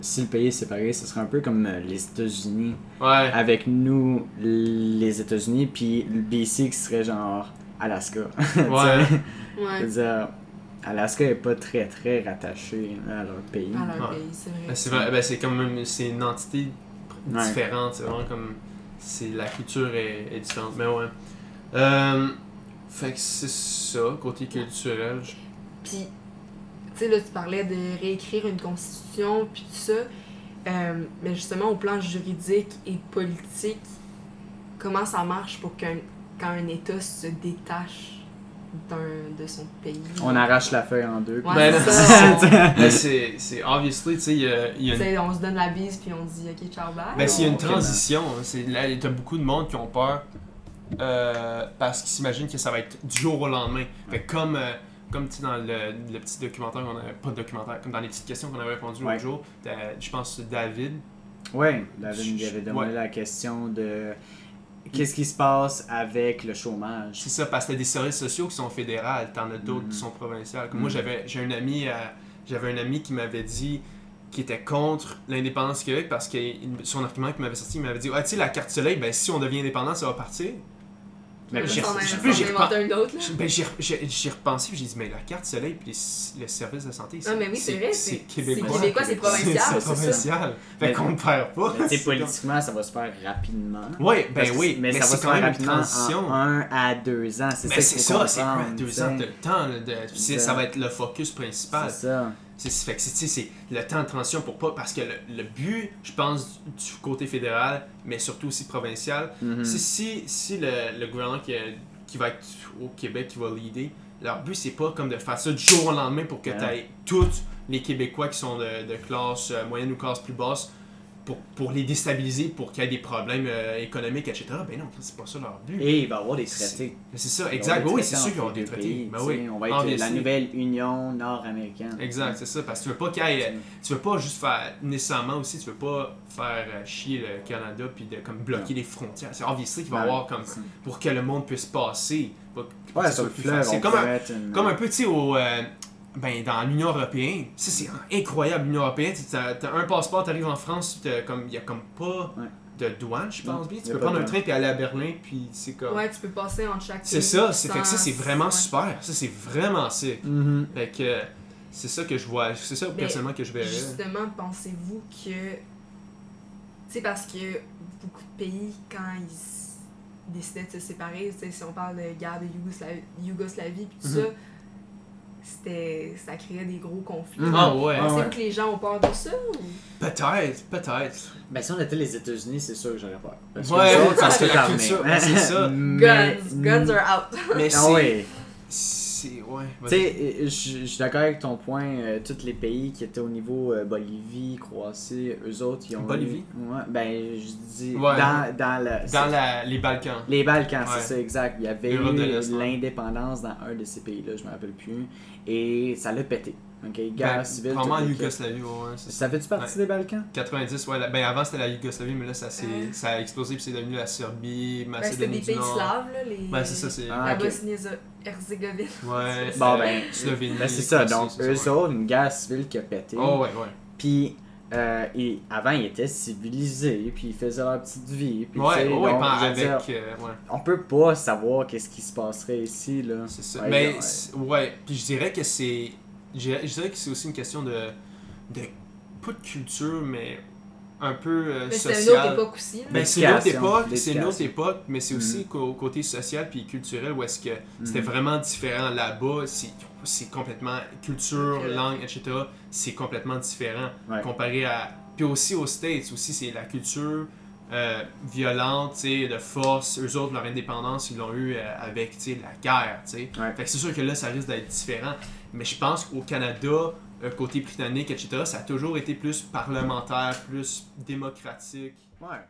si le pays est séparé, ce serait un peu comme euh, les États-Unis. Ouais. Avec nous, les États-Unis, puis le BC qui serait genre Alaska. Ouais. Ouais. Alaska est pas très très rattaché là, à leur pays. À leur Ouais. pays, c'est vrai. Ben, c'est vrai, ben, c'est comme même- c'est une entité Ouais. différente, c'est vraiment comme c'est la culture est, est différente. Mais ouais. Euh, fait que c'est ça côté culturel. je- Puis, tu sais, là, tu parlais de réécrire une constitution, puis tout ça. Euh, mais justement, au plan juridique et politique, comment ça marche pour qu'un quand un État se détache? De son pays? On arrache la feuille en deux. Ouais, Ben, c'est c'est c'est obviously tu sais il y a, y une on se donne la bise, puis on dit, OK, ciao, bye. Ben, s'il y a une transition, hein, c'est là, t'as beaucoup de monde qui ont peur euh, parce qu'ils s'imaginent que ça va être du jour au lendemain. Fait que comme, euh, comme tu sais, dans le, le petit documentaire qu'on avait, pas de documentaire, comme dans les petites questions qu'on avait répondu Ouais. l'autre jour, t'as- je pense David. Ouais, David il avait Ouais. demandé la question de qu'est-ce qui se passe avec le chômage? C'est ça, parce que t'as des services sociaux qui sont fédérales, t'en as d'autres qui sont provinciales. Comme moi, Mhm. j'avais j'ai un ami, euh, j'avais un ami qui m'avait dit qui était contre l'indépendance du Québec parce que son argument qu'il m'avait sorti, il m'avait dit Ah, tu sais, la carte soleil, ben si on devient indépendant, ça va partir. Mais. J'ai- Ben, j'ai, j'ai, j'ai repensé puis j'ai dit, mais la carte soleil puis les, le service de santé, c'est, Ah, mais oui, c'est vrai, c'est québécois. c'est québécois, c'est provincial, C'est, provincial. Fait Mais- qu'on perd pas. Mais politiquement, ça va se faire rapidement. Ouais, ben Parce que- oui, mais, ça va se quand faire rapidement transition. en 1 à 2 ans. C'est Mais ça c'est ça, c'est comprendre, un, deux tu sais. ans de temps. là, de, c'est- C'est ça ça. va être le focus principal. C'est ça. C'est, c'est- fait que c'est, tu sais, c'est le temps de transition pour pas. Parce que le, le but, je pense, du côté fédéral, mais surtout aussi provincial, Mhm. Si, si, si le, le gouvernement qui, qui va être au Québec, qui va leader, leur but, c'est pas comme de faire ça du jour au lendemain pour que Ouais. tu aies tous les Québécois qui sont de, de classe euh, moyenne ou classe plus basse pour, pour les déstabiliser, pour qu'il y ait des problèmes euh, économiques, etc. Ben non, c'est pas ça leur but. Et il va y avoir des traités. C'est ça, exact. Oui, c'est sûr qu'il y aura entre des traités. pays, Ben oui, On va être la nouvelle Union nord-américaine. Exact, c'est ça. Parce que tu veux pas qu'il y ait- Tu veux pas juste faire. Nécessairement aussi, tu veux pas faire euh, chier le Canada puis de comme bloquer les frontières. C'est obviously qu'il va y avoir comme. pour que le monde puisse passer. pas- Ouais, on comme un, comme un peu, tu sais, au. euh, ben, dans l'Union Européenne, ça c'est incroyable, l'Union Européenne. Tu as, un passeport, tu arrives en France, il n'y a comme pas Ouais. de douane, je pense bien. Tu a peux prendre un train puis aller à Berlin, puis c'est comme. Ouais, tu peux passer entre chaque c'est pays ça, c'est fait que ça, c'est vraiment ouais. super. Ça, c'est vraiment sick. Mhm. Fait que c'est ça que je vois, c'est ça Mais personnellement que je verrais. Justement, pensez-vous que. Tu sais, parce que beaucoup de pays, quand ils décidaient de se séparer, tu sais, si on parle de guerre de Yougoslavie, Yougoslavie puis tout Mhm. ça, c'était ça créait des gros conflits. Ah ouais, Ah Pensez-vous ouais. que les gens ont peur de ça ou... peut-être, peut-être. Ben, si on était les États-Unis, c'est sûr que j'aurais peur. Parce que Ouais, autres, parce c'est que la culture- ouais, c'est ça. Mais- Guns, guns are out. Mais Ah c'est. ouais. C'est. Ouais. Tu sais, euh, je je suis d'accord avec ton point. euh, tous les pays qui étaient au niveau euh, Bolivie, Croatie, eux autres, ils ont. Bolivie? eu- Ouais, ben, je dis. Ouais. Dans, dans, le, Dans la, les Balkans. Les Balkans, Ouais. c'est ça, exact. Il y avait eu l'indépendance dans un de ces pays-là, je me rappelle plus. Et ça l'a pété. Ok, guerre Ben, civile. Tout en. Yougoslavie, ouais, ça. Ça fait-tu partie des Balkans? 90, ouais. la- Ben avant c'était la Yougoslavie, mais là ça, Ouais. ça a explosé puis c'est devenu la Serbie, Ben, c'était Macédonie des du pays slaves, là, les... Ouais, c'est ça, c'est. Ah, la. Bosnie-Herzégovine. Ouais. c'est Bon, euh, ben, Slovénie, ben c'est ça. Donc, eux autres, une guerre civile qui a pété. Oh, ouais, ouais. Puis, euh, et avant, ils étaient civilisés, puis ils faisaient leur petite vie. Puis, tu Ouais, sais, ouais, donc, ben, avec. dire, euh, ouais. on peut pas savoir qu'est-ce qui se passerait ici, là. C'est ça. Ouais, mais, ouais. c'est- ouais, puis je dirais que c'est. Je dirais je dirais que c'est aussi une question de. de pas de culture, mais. un peu euh, Mais c'était social. une autre époque aussi. Ben, c'est une autre époque, c'est une autre époque, mais c'est aussi Mhm. qu'au côté social puis culturel où est-ce que c'était Mhm. vraiment différent là-bas, c'est c'est complètement culture, langue, etc. C'est complètement différent Ouais. comparé à puis aussi aux States aussi c'est la culture euh, violente, tu sais, de force. Eux autres leur indépendance ils l'ont eu euh, avec tu sais la guerre, tu sais. Ouais. Fait que c'est sûr que là ça risque d'être différent, mais je pense qu'au Canada euh, côté britannique, etc., ça a toujours été plus parlementaire, plus démocratique. Ouais.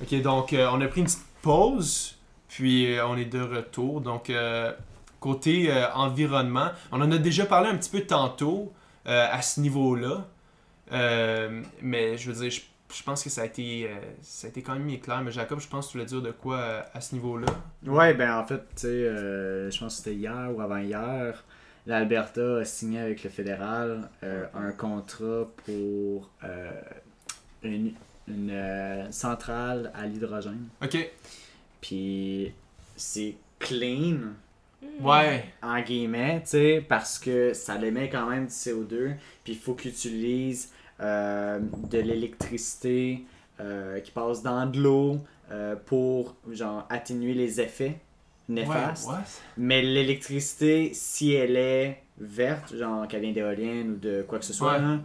Ok, donc euh, on a pris une petite pause, puis euh, on est de retour. Donc, euh, côté environnement, on en a déjà parlé un petit peu tantôt à ce niveau-là. Mais je veux dire, je, je pense que ça a, été, ça a été quand même clair. Mais Jacob, je pense que tu voulais dire de quoi à ce niveau-là? Ouais, ben en fait, tu sais, je pense que c'était hier ou avant-hier, l'Alberta a signé avec le fédéral euh, un contrat pour euh, une, une, euh, centrale à l'hydrogène. Ok, Puis c'est clean, Hmm. ouais. en guillemets, tu sais, parce que ça émet quand même du CO2, puis il faut qu'ils utilisent euh, de l'électricité euh, qui passe dans de l'eau euh, pour, genre, atténuer les effets Ouais, ouais. Mais l'électricité, si elle est verte, genre qu'elle vient d'éoliennes ou de quoi que ce soit, Ouais. là,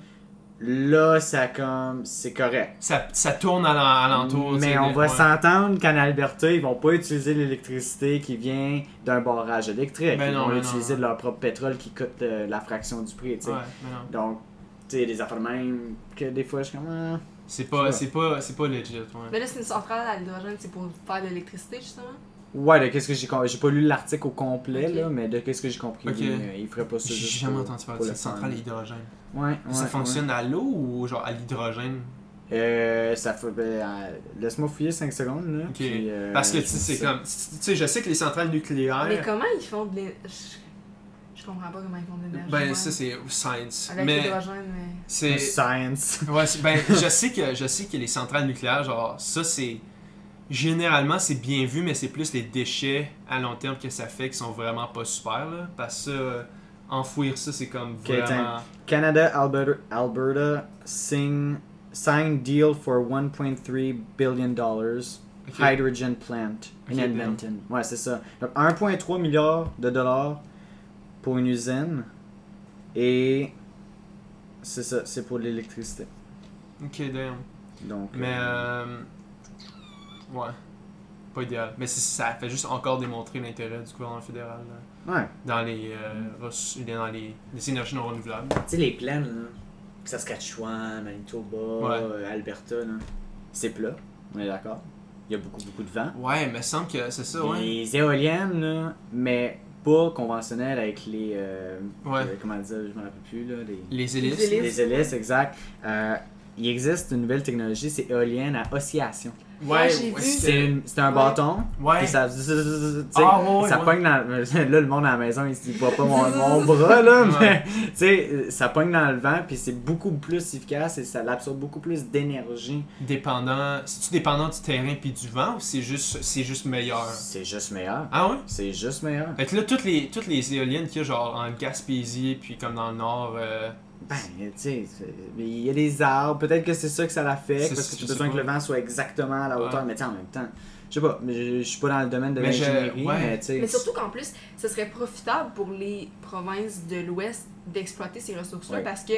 là, ça comme c'est correct. Ça, ça tourne à l'en- alentour. tu Mais on va s'entendre qu'en Alberta, ils vont pas utiliser l'électricité qui vient d'un barrage électrique. Ben ils non, vont ben utiliser non. de leur propre pétrole qui coûte euh, la fraction du prix, tu sais. Ouais, non. Donc, tu sais, des affaires de même que des fois, je suis comme... ah. C'est pas, pas, c'est pas legit. Ouais. Mais là, c'est une centrale à l'hydrogène, c'est pour faire de l'électricité, justement? Ouais, de qu'est-ce que j'ai com- j'ai pas lu l'article au complet, là, mais de qu'est-ce que j'ai compris, Ok. euh, il ferait pas ça J'ai juste jamais pour- entendu parler de cette centrale à hydrogène. Ouais, ouais, ça ouais. fonctionne à l'eau ou genre à l'hydrogène? Euh, ça fait. ben, euh, Laisse-moi fouiller 5 secondes, là. Puis, euh, Parce que c'est comme. Tu sais, je sais que les centrales nucléaires. Mais comment ils font de l'énergie je... je comprends pas comment ils font de l'énergie. Ben, ouais. ça, c'est science. Avec mais l'hydrogène, mais. c'est. Science. Ouais, ben, je sais que je sais que les centrales nucléaires, genre, ça, c'est. Généralement, c'est bien vu, mais c'est plus les déchets à long terme que ça fait qui sont vraiment pas super, là. Parce que euh, enfouir ça, c'est comme vraiment. Canada, Alberta, Alberta sing, signed deal for 1.3 billion dollars. Hydrogen plant in Edmonton. Ouais, c'est ça. Donc 1.3 milliard de dollars pour une usine. Et c'est ça, c'est pour l'électricité. Ok, damn. Donc, Mais. euh, euh, Ouais. Pas idéal. Mais ça fait juste encore démontrer l'intérêt du gouvernement fédéral là, ouais. dans, les, euh, ressources- dans les, les énergies non renouvelables. Tu sais, les plaines, là, Saskatchewan, Manitoba, Ouais. euh, Alberta, là, c'est plat, on est d'accord. Il y a beaucoup, beaucoup de vent. Ouais, mais semble que c'est ça, ouais. Les éoliennes, là, mais pas conventionnelles avec les. euh, Ouais. euh, comment dire, je m'en rappelle plus, là. Les, Les hélices. Les hélices. les hélices, exact. Euh, il existe une nouvelle technologie, c'est éolienne à oscillation. Ouais. C'est un Ouais. bâton, Ouais. puis ça. Ah, ouais, ça pogne dans. Là, le monde à la maison, il voit pas mon, mon bras, là, Ouais. mais tu sais, ça pogne dans le vent, puis c'est beaucoup plus efficace et ça absorbe beaucoup plus d'énergie. Dépendant. C'est-tu dépendant du terrain puis du vent ou c'est juste, c'est juste meilleur? C'est juste meilleur. Ah ouais? C'est juste meilleur. Fait que là, toutes les, toutes les éoliennes qu'il y a genre en Gaspésie puis comme dans le nord. euh, Ben, tu sais, il y a des arbres, peut-être que c'est ça que ça l'affecte, C'est- parce que tu je as sais besoin que pas. le vent soit exactement à la Ouais. hauteur, mais tu sais, en même temps, je sais pas, mais je, suis pas dans le domaine de l'ingénierie, ouais. mais tu sais. Mais surtout qu'en plus, ce serait profitable pour les provinces de l'Ouest d'exploiter ces ressources-là Ouais. parce que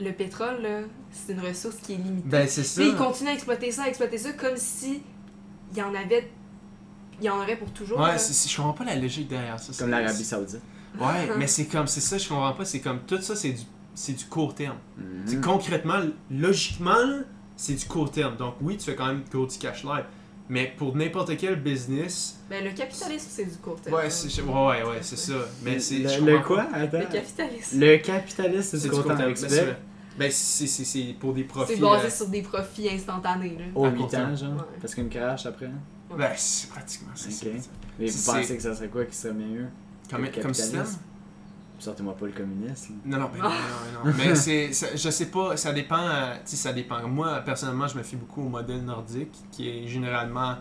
le pétrole, là, c'est une ressource qui est limitée. Ben, c'est ça. Puis ils continuent à exploiter ça, à exploiter ça comme si il y en avait. Il y en aurait pour toujours. Ouais, là. c'est- c'est- je comprends pas la logique derrière ça. Comme l'Arabie Saoudite. Ouais, mais c'est comme, c'est ça, je comprends pas. C'est comme tout ça, c'est du, c'est du court terme. C'est concrètement, logiquement, c'est du court terme. Donc oui, tu fais quand même gros du cash live. Mais pour n'importe quel business. Ben, le capitalisme, c'est du court terme. Ouais, c'est, ouais, ouais, ouais, c'est ça. Mais c'est. le, quoi? Attends. Le capitalisme. Le capitalisme, c'est du du court terme. terme. Ben, c'est- Ben, c'est, pour des profits. C'est basé euh, sur des profits instantanés. Là. Au À 8 court terme. ans, genre. Ouais. Parce qu'une crash après. Ben, c'est pratiquement ça. Ok. Mais vous pensez que ça serait quoi qui serait mieux? Comme, Le comme système? Sortez-moi pas le communisme. Non, non, ben non, non, non, non. Mais c'est, ça- je sais pas, ça dépend, euh, tu ça dépend. Moi, personnellement, je me fie beaucoup au modèle nordique, qui est généralement,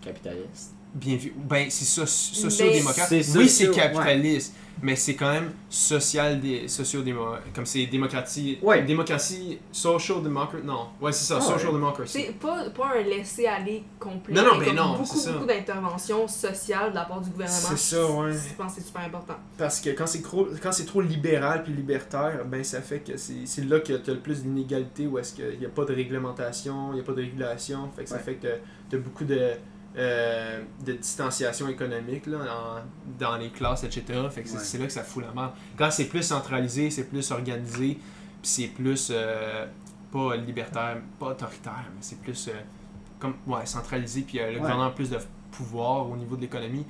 Capitaliste. Bien vu. Ben, c'est so- socio-démocrate. c'est oui, c'est capitaliste, mais c'est quand même social des socio-démo comme c'est démocratie. Ouais. Démocratie, social democracy. Non, ouais, c'est ça, Ah, social ouais. democracy. C'est pas, pas un laisser-aller complet. Non, non, mais comme non, beaucoup, ça. beaucoup d'interventions sociales de la part du gouvernement. C'est ça, ouais. Je pense que c'est super important. Parce que quand c'est trop, quand c'est trop libéral puis libertaire, ben ça fait que c'est c'est là que tu as le plus d'inégalités où est-ce qu'il n'y a pas de réglementation, il n'y a pas de régulation. Fait que ça Ouais. fait que tu as beaucoup de, euh, de distanciation économique là, en- dans les classes, etc. Fait que c'est Ouais. c'est là que ça fout la merde. Quand c'est plus centralisé, c'est plus organisé, puis c'est plus euh, pas libertaire, pas autoritaire, mais c'est plus euh, comme ouais, centralisé, puis le Ouais. gouvernement a plus de pouvoir au niveau de l'économie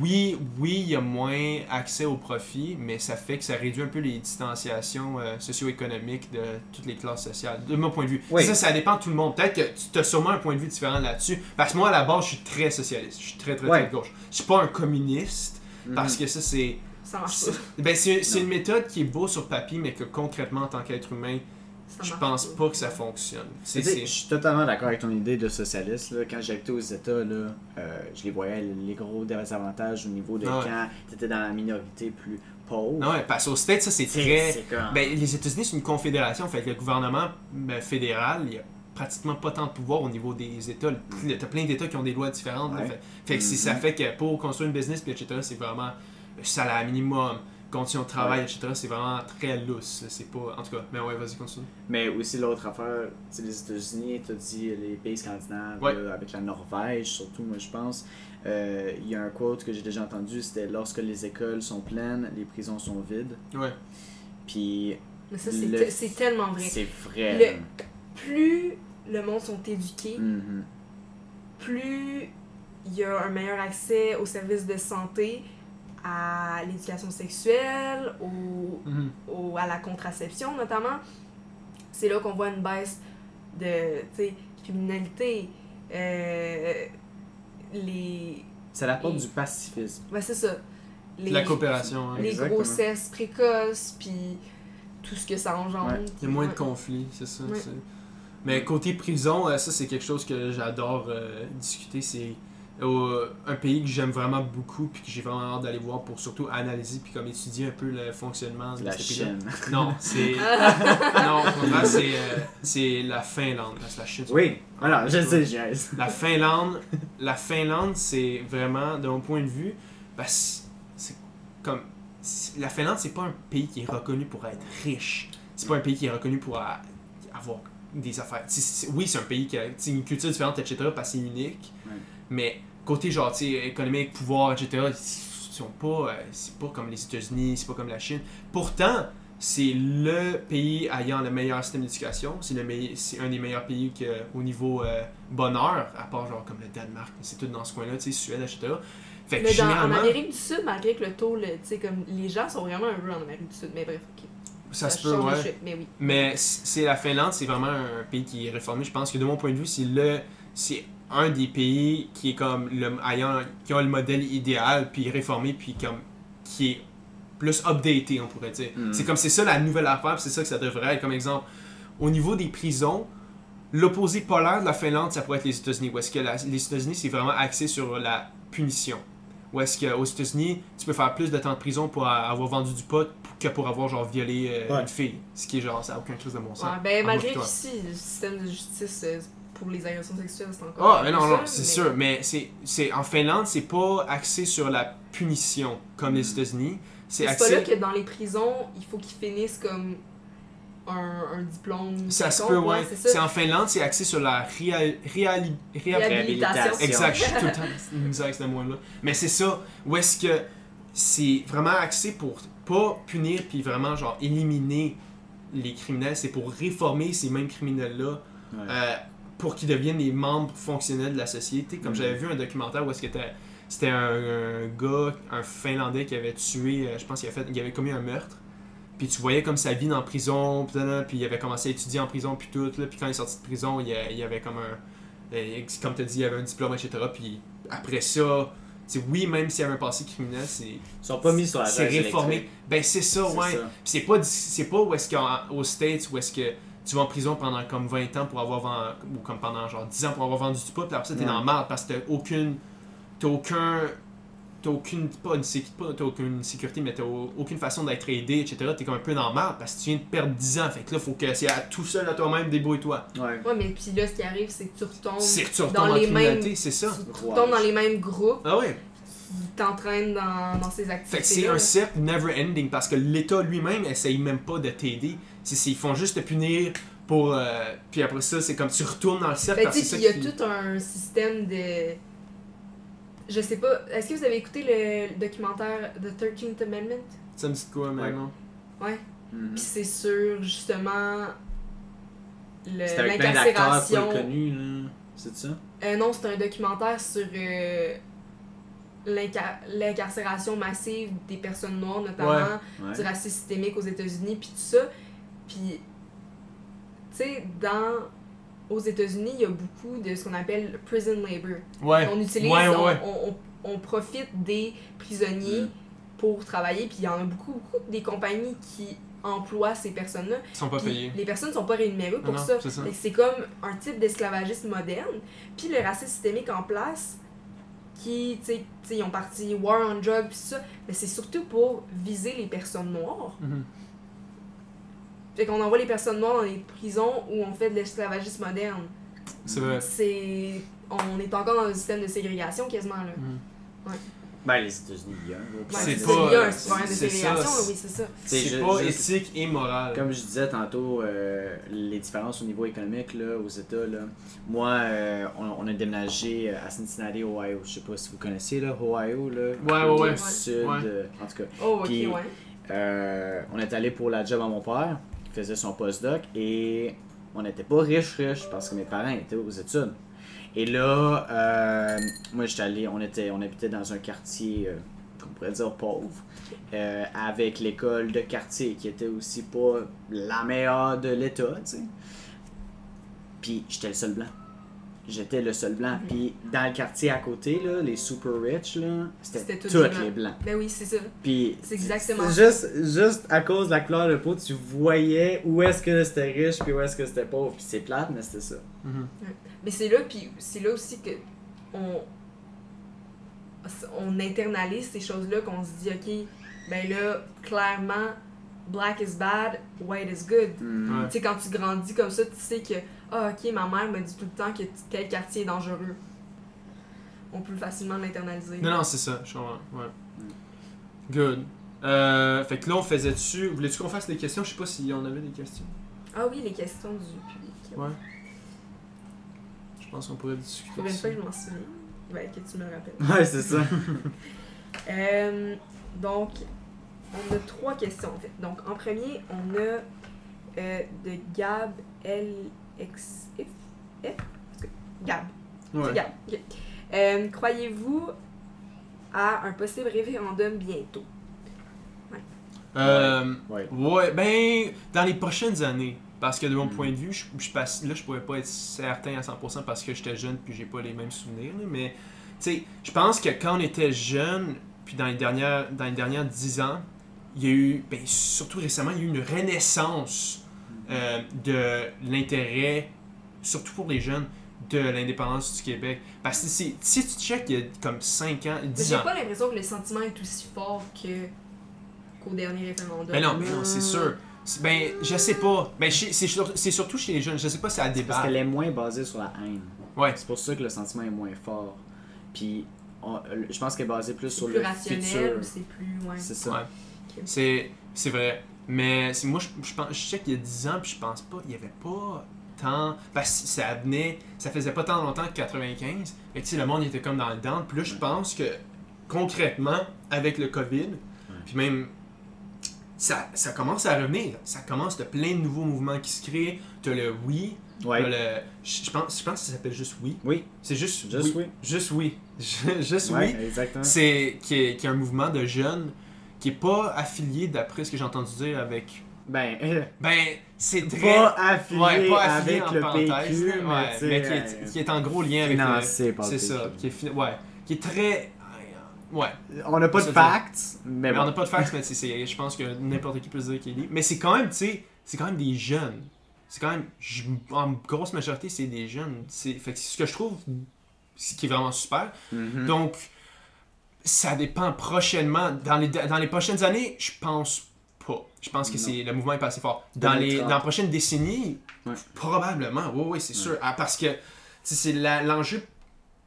oui, oui, il y a moins accès au profit, mais ça fait que ça réduit un peu les distanciations euh, socio-économiques de toutes les classes sociales, de mon point de vue. Oui. Ça, ça dépend de tout le monde. Peut-être que tu as sûrement un point de vue différent là-dessus. Parce que moi, à la base, je suis très socialiste. Je suis très, très, très de gauche. Je suis pas un communiste, parce Mhm. que ça, c'est... Ça marche pas. Ben, c'est une méthode qui est beau sur papier, mais que concrètement, en tant qu'être humain, je pense pas que ça fonctionne. C'est... C'est- Je suis totalement d'accord avec ton idée de socialiste. Là. Quand j'habitais aux États, là, euh, je les voyais les gros désavantages au niveau de Ah ouais. quand tu étais dans la minorité plus pauvre. Non, ouais, parce qu'au States, ça, c'est C'est- très... c'est comme- Ben, les États-Unis, c'est une confédération. Fait que le gouvernement ben, fédéral, il y a pratiquement pas tant de pouvoir au niveau des États. Le- T'as plein d'États qui ont des lois différentes. Ouais. Fait, fait que si ça fait que pour construire une business, puis etc., c'est vraiment salaire minimum, conditions de travail, Ouais. etc., c'est vraiment très lousse. C'est pas... En tout cas, mais ouais, vas-y, continue. Mais aussi l'autre affaire, c'est les États-Unis, tu as dit les pays scandinaves, Ouais. là, avec la Norvège surtout, moi je pense. Euh, Il y a un quote que j'ai déjà entendu, c'était lorsque les écoles sont pleines, les prisons sont vides. Ouais. Puis Mais ça, c'est Le- te- c'est tellement vrai. c'est vrai. Le-. Plus le monde sont éduqués, Mhm. plus il y a un meilleur accès aux services de santé, à l'éducation sexuelle, au, Mhm. au- à la contraception notamment. C'est là qu'on voit une baisse de tu sais, criminalité. Euh, les. Ça apporte Et- du pacifisme. Ben, c'est ça. Les, La coopération, hein. les Exactement. grossesses précoces, puis tout ce que ça engendre. Ouais. Il y a moins de conflits, c'est ça. Ouais. c'est- Mais côté prison, euh, ça c'est quelque chose que j'adore euh, discuter. C'est euh, un pays que j'aime vraiment beaucoup puis que j'ai vraiment hâte d'aller voir pour surtout analyser puis comme étudier un peu le fonctionnement de La. Chine. Non, c'est Ah. non, c'est euh, c'est la Finlande. parce que la Chine, Oui, voilà, je sais, reste. La Finlande, la Finlande, c'est vraiment, de mon point de vue, parce c'est comme la Finlande, c'est pas un pays qui est reconnu pour être riche. C'est pas un pays qui est reconnu pour a- avoir des affaires. Oui, c'est un pays qui a une culture différente, etc. Parce que c'est unique. Ouais. Mais côté genre, économique, pouvoir, etc. Ils sont pas, euh, c'est pas comme les États-Unis, c'est pas comme la Chine. Pourtant, c'est le pays ayant le meilleur système d'éducation. C'est le meille- c'est un des meilleurs pays que, au niveau euh, bonheur, à part genre comme le Danemark. C'est tout dans ce coin-là, tu sais, Suède, etc. Fait que Mais dans, en Amérique du Sud, malgré que le taux, le- tu sais, comme les gens sont vraiment heureux en Amérique du Sud. Mais bref, ok. ça se peut, ouais. chute, Mais oui. Mais c'est la Finlande, c'est vraiment un pays qui est réformé. Je pense que de mon point de vue, c'est le c'est un des pays qui est comme le ayant qui a le modèle idéal puis réformé puis comme qui est plus updaté, on pourrait dire. Mm. C'est comme c'est ça la nouvelle affaire, puis c'est ça que ça devrait être comme exemple. Au niveau des prisons, l'opposé polaire de la Finlande, ça pourrait être les États-Unis. Où est-ce que la- les États-Unis, c'est vraiment axé sur la punition? Où est-ce qu'aux États-Unis, tu peux faire plus de temps de prison pour a- avoir vendu du pot que pour avoir genre violé euh, Ouais. une fille. Ce qui est genre, ça n'a aucun chose de bon sens. Ouais, ben, En malgré qu'ici, le système de justice euh, pour les agressions sexuelles, c'est encore. Ah, mais non, non, c'est sûr. Mais c'est, c'est, en Finlande, c'est pas axé sur la punition comme les Mm. États-Unis. C'est C'est pas là axé. que dans les prisons, il faut qu'ils finissent comme un, un diplôme. Ça se peut, ouais. c'est en Finlande, c'est axé sur la réa- réali- réa- Réhabilitation. Exact, je suis tout le temps misère avec ce mot-là. Mais c'est ça, où est-ce que c'est vraiment axé pour pas punir puis vraiment genre éliminer les criminels, c'est pour réformer ces mêmes criminels-là Ouais. euh, pour qu'ils deviennent des membres fonctionnels de la société. Comme Mhm. j'avais vu un documentaire où est-ce que c'était un, un gars, un Finlandais qui avait tué, euh, je pense qu'il avait, fait, il avait commis un meurtre. Puis tu voyais comme sa vie dans la prison, puis, il avait commencé à étudier en prison, puis tout. Là, puis quand il est sorti de prison, il, il avait comme un. Comme tu as dit, il avait un diplôme, etc. Puis après ça, oui, même s'il avait un passé criminel, c'est. Ils sont pas mis sur la C'est réformé. électrique. Ben c'est ça, ouais. c'est pas, c'est pas où est-ce qu'aux States, où est-ce que tu vas en prison pendant comme 20 ans pour avoir vendu, ou comme pendant genre 10 ans pour avoir vendu du pot, puis après ça t'es Ouais. dans parce que t'as aucune t'as aucun. T'as aucune, pas une, pas- t'as aucune sécurité, mais t'as au- aucune façon d'être aidé, etc. T'es comme un peu dans le parce que tu viens de perdre 10 ans. Fait que là, faut que c'est à tout seul à toi-même, débrouille-toi. Ouais. Ouais, mais puis là, ce qui arrive, c'est que tu retombes C'est que tu dans retombes en les mêmes. criminalité, c'est ça. Tu retombes dans les mêmes groupes Ah ouais. Qui t'entraînent dans, dans ces activités. Fait que c'est un cercle never ending parce que l'État lui-même essaye même pas de t'aider. C'est, c'est- ils font juste te punir pour. euh, puis après ça, c'est comme tu retournes dans le cercle Fait c'est qu'il y a qui- tout un système de. Je sais pas. Est-ce que vous avez écouté le documentaire The 13th Amendment? Ça me dit quoi maintenant? Ouais. Mhm. Puis c'est sur justement le- C'était avec plein d'acteurs l'incarcération. connus, là. C'est ça? Euh, non, c'est un documentaire sur euh, l'incarcération massive des personnes noires, notamment Ouais. du racisme systémique aux États-Unis, puis tout ça. Puis, tu sais, dans. Aux États-Unis, il y a beaucoup de ce qu'on appelle prison labor. Ouais. On utilise, on, on- on- profite des prisonniers Mm. pour travailler, puis il y en a beaucoup, beaucoup des compagnies qui emploient ces personnes-là. Ils sont pas payés. les personnes ne sont pas rémunérées pour non, ça. C'est comme un type d'esclavagisme moderne. Puis le racisme systémique en place, qui, tu sais, ils ont parti War on Drugs, puis ça, mais c'est surtout pour viser les personnes noires. Mhm. Fait qu'on envoie les personnes noires dans les prisons où on fait de l'esclavagisme moderne. C'est vrai. C'est. On est encore dans un système de ségrégation quasiment, là. Mhm. Ben, les États-Unis, il y a. un gros Ouais, C'est pas- Il y a un problème de ségrégation, oui, c'est ça. C'est pas éthique et moral. Comme je disais tantôt, euh, les différences au niveau économique là, aux États, là, moi, euh, on, on a déménagé à Cincinnati, Ohio. Je sais pas si vous connaissez, là, Ohio, là, Ouais, ouais, ouais. sud, Ouais. euh, en tout cas. Oh, ok, Puis- ouais. Euh, on est allé pour la job à mon père, qui faisait son postdoc, et on n'était pas riche riche parce que mes parents étaient aux études. Et là, euh, moi j'étais allé, on était, on habitait dans un quartier, euh, qu'on pourrait dire pauvre, euh, avec l'école de quartier qui était aussi pas la meilleure de l'État, tu sais. Puis j'étais le seul blanc. J'étais le seul blanc. Puis dans le quartier à côté, là, les super rich, là, c'était C'était tous les blancs. Ben oui, c'est ça. Puis C'est exactement c'est juste, juste à cause de la couleur de peau, tu voyais où est-ce que c'était riche puis où est-ce que c'était pauvre. Puis c'est plate, mais c'était ça. Mhm. Mais c'est là, puis c'est là aussi que on, on internalise ces choses-là, qu'on se dit, ok, ben là, clairement, black is bad, white is good. Mm. Ouais. Tu sais, quand tu grandis comme ça, tu sais que, ah, ok, ma mère me dit tout le temps que tel quartier est dangereux. On peut facilement l'internaliser. Non, non, c'est ça, je comprends. Ouais. Good. Euh, fait que là, on faisait dessus. Voulais-tu qu'on fasse des questions? Je sais pas s'il y en avait des questions. Ah oui, les questions du public. Ouais. Je pense qu'on pourrait discuter. Pour une de fois ça. que je m'en souviens. Ben, que tu me le rappelles. Ouais, c'est ça. Euh, donc, on a trois questions en fait. Donc, en premier, on a euh, de Gab LX. F? Gab. C'est Ouais. Gab. ok. Euh, Croyez-vous à un possible référendum bientôt? Euh, Ouais. ouais, ben, dans les prochaines années. Parce que de mon Mm. point de vue, je, je passe, là, je pourrais pas être certain à 100% parce que j'étais jeune puis j'ai pas les mêmes souvenirs. là, mais, tu sais, je pense que quand on était jeune, puis dans les dernières, dans les dernières 10 ans, il y a eu, ben, surtout récemment, il y a eu une renaissance euh, de l'intérêt, surtout pour les jeunes, de l'indépendance du Québec. Parce que si, si tu checkes, il y a comme 5 ans, Mais 10 J'ai ans. pas l'impression que le sentiment est aussi fort que qu'au dernier référendum. Ben non, mais non, c'est sûr. Ben, je sais pas. Ben, c'est sur- c'est surtout chez les jeunes. Je sais pas si c'est à Parce débat. qu'elle est moins basée sur la haine. Ouais. C'est pour ça que le sentiment est moins fort. Puis on- je pense qu'elle est basée plus C'est sur plus le rationnel futur. c'est plus. Ouais. C'est ça. Ouais. C'est c'est vrai. Mais moi, je, je, pense, je sais qu'il y a 10 ans, puis je pense pas, il y avait pas tant. Parce que ça venait. Ça faisait pas tant longtemps que 95. Et tu sais, le monde était comme dans le down. Puis là, je pense que concrètement, avec le COVID, puis même. Ça, ça commence à revenir. Ça commence de plein de nouveaux mouvements qui se créent. T'as le oui. Ouais. t'as le. Je pense, je pense que ça s'appelle juste oui. Oui, C'est juste, Juste oui. Juste oui. juste ouais, oui. exactement. C'est qui est, qui est un mouvement de jeunes qui est pas affilié, d'après ce que j'ai entendu dire, avec. Ben, euh, Ben, c'est très. pas affilié, ouais, pas affilié avec en le parenthèse, PQ, mais, ouais, qui, euh, est, qui est en gros lien avec. le- C'est ça. Qui est, ouais, qui est très. Ouais. On n'a pas de facts, mais on n'a pas de facts, mais c'est- c'est- je pense que n'importe qui peut se dire qu'il est. Mais c'est quand même, tu sais, c'est quand même des jeunes. C'est quand même, en grosse majorité, c'est des jeunes. C'est, fait que ce que je trouve, ce qui est vraiment super. Mhm. Donc, ça dépend prochainement. Dans les, dans les prochaines années, je pense pas. Je pense que c'est le mouvement est pas assez fort. Dans, les, 2030. dans la prochaine décennie, Ouais. probablement. Oui, oui, c'est Ouais. sûr. Ah, parce que c'est l'enjeu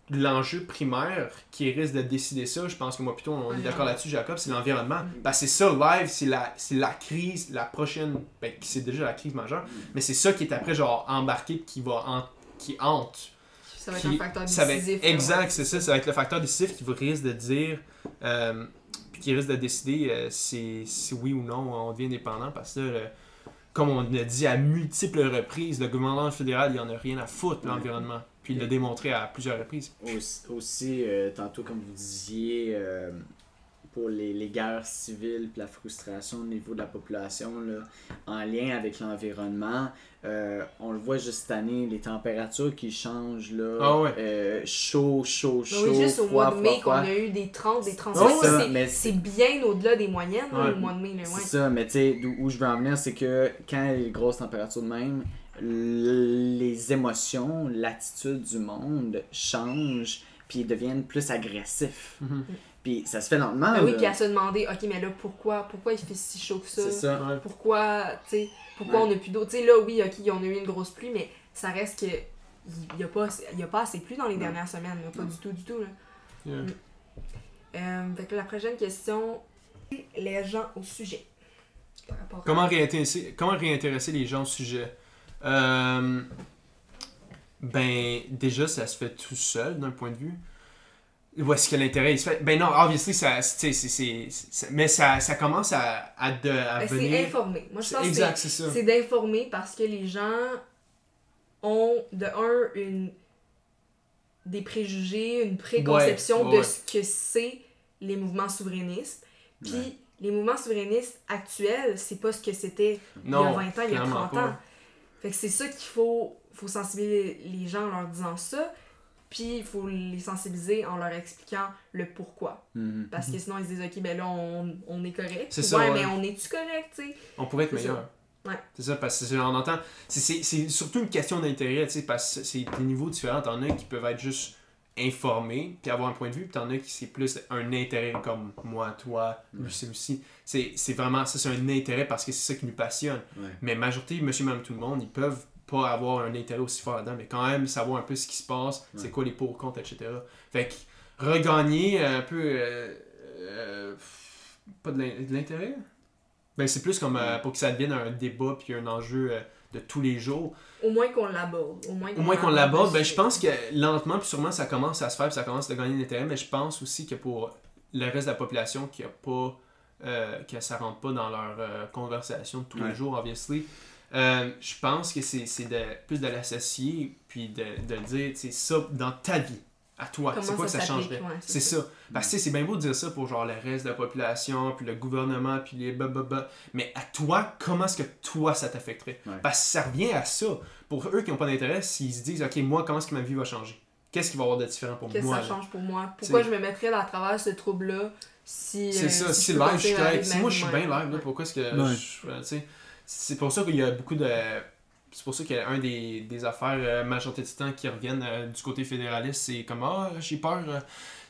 l'enjeu primaire qui risque de décider ça, je pense que moi plutôt on est d'accord là-dessus Jacob, c'est l'environnement. Que c'est ça live, c'est la c'est la crise, la prochaine ben c'est déjà la crise majeure, mais c'est ça qui est après genre embarqué qui va en- qui hante Ça va être un facteur va décisif. exact, c'est ça. Ça va être le facteur décisif qui risque de dire, euh, puis qui risque de décider euh, si, si oui ou non on devient indépendant. Parce que, là, le- comme on a dit à multiples reprises, le gouvernement fédéral, il en a rien à foutre, Ouais. l'environnement. Puis il l'a démontré à plusieurs reprises. Aussi, aussi, euh, tantôt, comme vous disiez, euh, pour les, les guerres civiles, puis la frustration au niveau de la population, là, en lien avec l'environnement, euh, on le voit juste cette année, les températures qui changent, là, Ah ouais. euh, chaud, chaud, chaud, oui, juste au mois de mai qu'on a eu des 30, des 35. C'est ça, c'est- bien au-delà des moyennes là, Ouais. au mois de mai. Là, ouais. C'est ça, mais tu sais, d'où où je veux en venir, c'est que quand il y a les grosses températures de même, les émotions, l'attitude du monde changent, puis ils deviennent plus agressifs. Mhm. Puis ça se fait lentement. Ben oui, puis à se demander, ok, mais là, pourquoi, pourquoi il fait si chaud que ça? C'est ça. Ouais. Pourquoi, tu sais, pourquoi Ouais. on n'a plus d'eau? Tu sais, là, oui, ok, on a eu une grosse pluie, mais ça reste que il n'y a, pas y a pas assez de pluie dans les Non. dernières semaines. là, pas Non. du tout, du tout. Là. Yeah. Euh, fait que la prochaine question, les gens au sujet. Par rapport à- Comment réintéresser, comment réintéresser les gens au sujet? Euh, Ben, déjà, ça se fait tout seul d'un point de vue. Où est-ce que l'intérêt il se fait? Ben non, obviously, ça, c'est, c'est, c'est- c'est- mais ça, ça commence à, à, de, à Ben, c'est venir. informer. Moi, je C'est- pense que exact, c'est- c'est ça. c'est d'informer parce que les gens ont, de un, une, des préjugés, une préconception Ouais, ouais, de ce que c'est les mouvements souverainistes. Puis les mouvements souverainistes actuels, c'est pas ce que c'était il y a Non, 20 ans, il y a clairement 30 pas. ans. Fait que c'est ça qu'il faut, faut sensibiliser les gens en leur disant ça. Puis il faut les sensibiliser en leur expliquant le pourquoi. Mhm. Parce que sinon ils se disent, ok, ben là on, on est correct. C'est ouais, ça, ouais. mais on est-tu correct, tu sais? On pourrait être C'est meilleur. ça. Ouais. C'est ça, parce que c'est- on entend. c'est- C'est c'est surtout une question d'intérêt, tu sais, parce que c'est des niveaux différents. T'en as qui peuvent être juste informés, puis avoir un point de vue, puis t'en as qui c'est plus un intérêt comme moi, toi, Ouais. Lucie aussi. C'est c'est vraiment ça, c'est un intérêt parce que c'est ça qui nous passionne. Ouais. Mais majorité, monsieur, même tout le monde, ils peuvent pas avoir un intérêt aussi fort là-dedans, mais quand même savoir un peu ce qui se passe, c'est quoi les pour contre, etc. Fait que regagner un peu. euh, euh, pas de l'in- de l'intérêt? Ben, c'est plus comme euh, pour que ça devienne un débat puis un enjeu de tous les jours. Au moins qu'on l'aborde. Au moins Au moins qu'on l'aborde, ben, je pense que lentement puis sûrement ça commence à se faire puis ça commence à gagner de l'intérêt, mais je pense aussi que pour le reste de la population qui a pas. euh, que ça rentre pas dans leur euh, conversation de tous les jours, obviously. euh, je pense que c'est c'est de, plus de l'associer puis de, de dire, c'est ça dans ta vie, à toi, c'est quoi ça que ça changerait? ouais, c'est c'est ça. Parce que tu sais, c'est bien beau de dire ça pour genre le reste de la population, puis le gouvernement, puis les bababa. Mais à toi, comment est-ce que toi ça t'affecterait? Ouais. Parce que ça revient à ça. Pour eux qui n'ont pas d'intérêt, s'ils se disent, OK, moi, comment est-ce que ma vie va changer? Qu'est-ce qui va avoir de différent pour Qu'est-ce que moi ça là? change pour moi? Pourquoi C'est- je me mettrais à travers ce trouble-là si. C'est euh, ça, si peux live, je suis Si moi, je suis bien live, là, pourquoi est-ce que. Ouais. je- c'est pour ça qu'il y a beaucoup de. C'est pour ça qu'il y a un des, des affaires, euh, majorité du temps, qui reviennent euh, du côté fédéraliste, c'est comme Ah, j'ai peur, euh,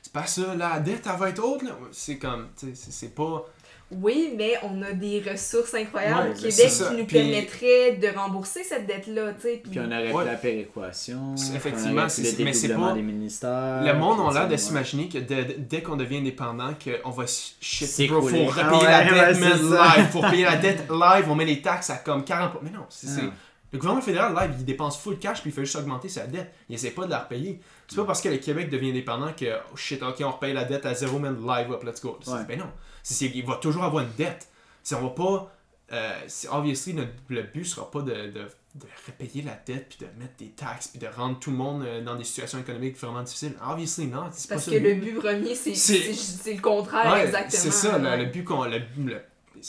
c'est pas ça, la dette, elle va être haute, là. C'est comme, tu sais, c'est- c'est pas. Oui, mais on a des ressources incroyables au Québec qui nous Puis- permettraient de rembourser cette dette-là, tu sais. Puis Puis on aurait Ouais. pu la péréquation. Effectivement, c'est- le mais c'est pas- des ministères. Le monde a l'air de s'imaginer que dès, dès qu'on devient indépendant, qu'on va shit, C'est bro, faut coulé. repayer Ah ouais, la dette, live. Pour payer la dette live, on met les taxes à comme 40%. Mais non, c'est, c'est- Ah. Le gouvernement fédéral, live, il dépense full cash puis il fait juste augmenter sa dette. Il essaie pas de la repayer. C'est pas parce que le Québec devient indépendant que, oh shit, ok, on repaye la dette à zéro, man, live up, let's go. Ouais. Ben non. C'est, il va toujours avoir une dette. Si on va pas. Euh, obviously, notre- le but sera pas de, de, de repayer la dette puis de mettre des taxes puis de rendre tout le monde euh, dans des situations économiques vraiment difficiles. Obviously, non. C'est Parce que le but. premier, c'est, C'est- c'est, c'est le contraire, Ouais, exactement. C'est ça, le, ouais. le but qu'on. Le, le,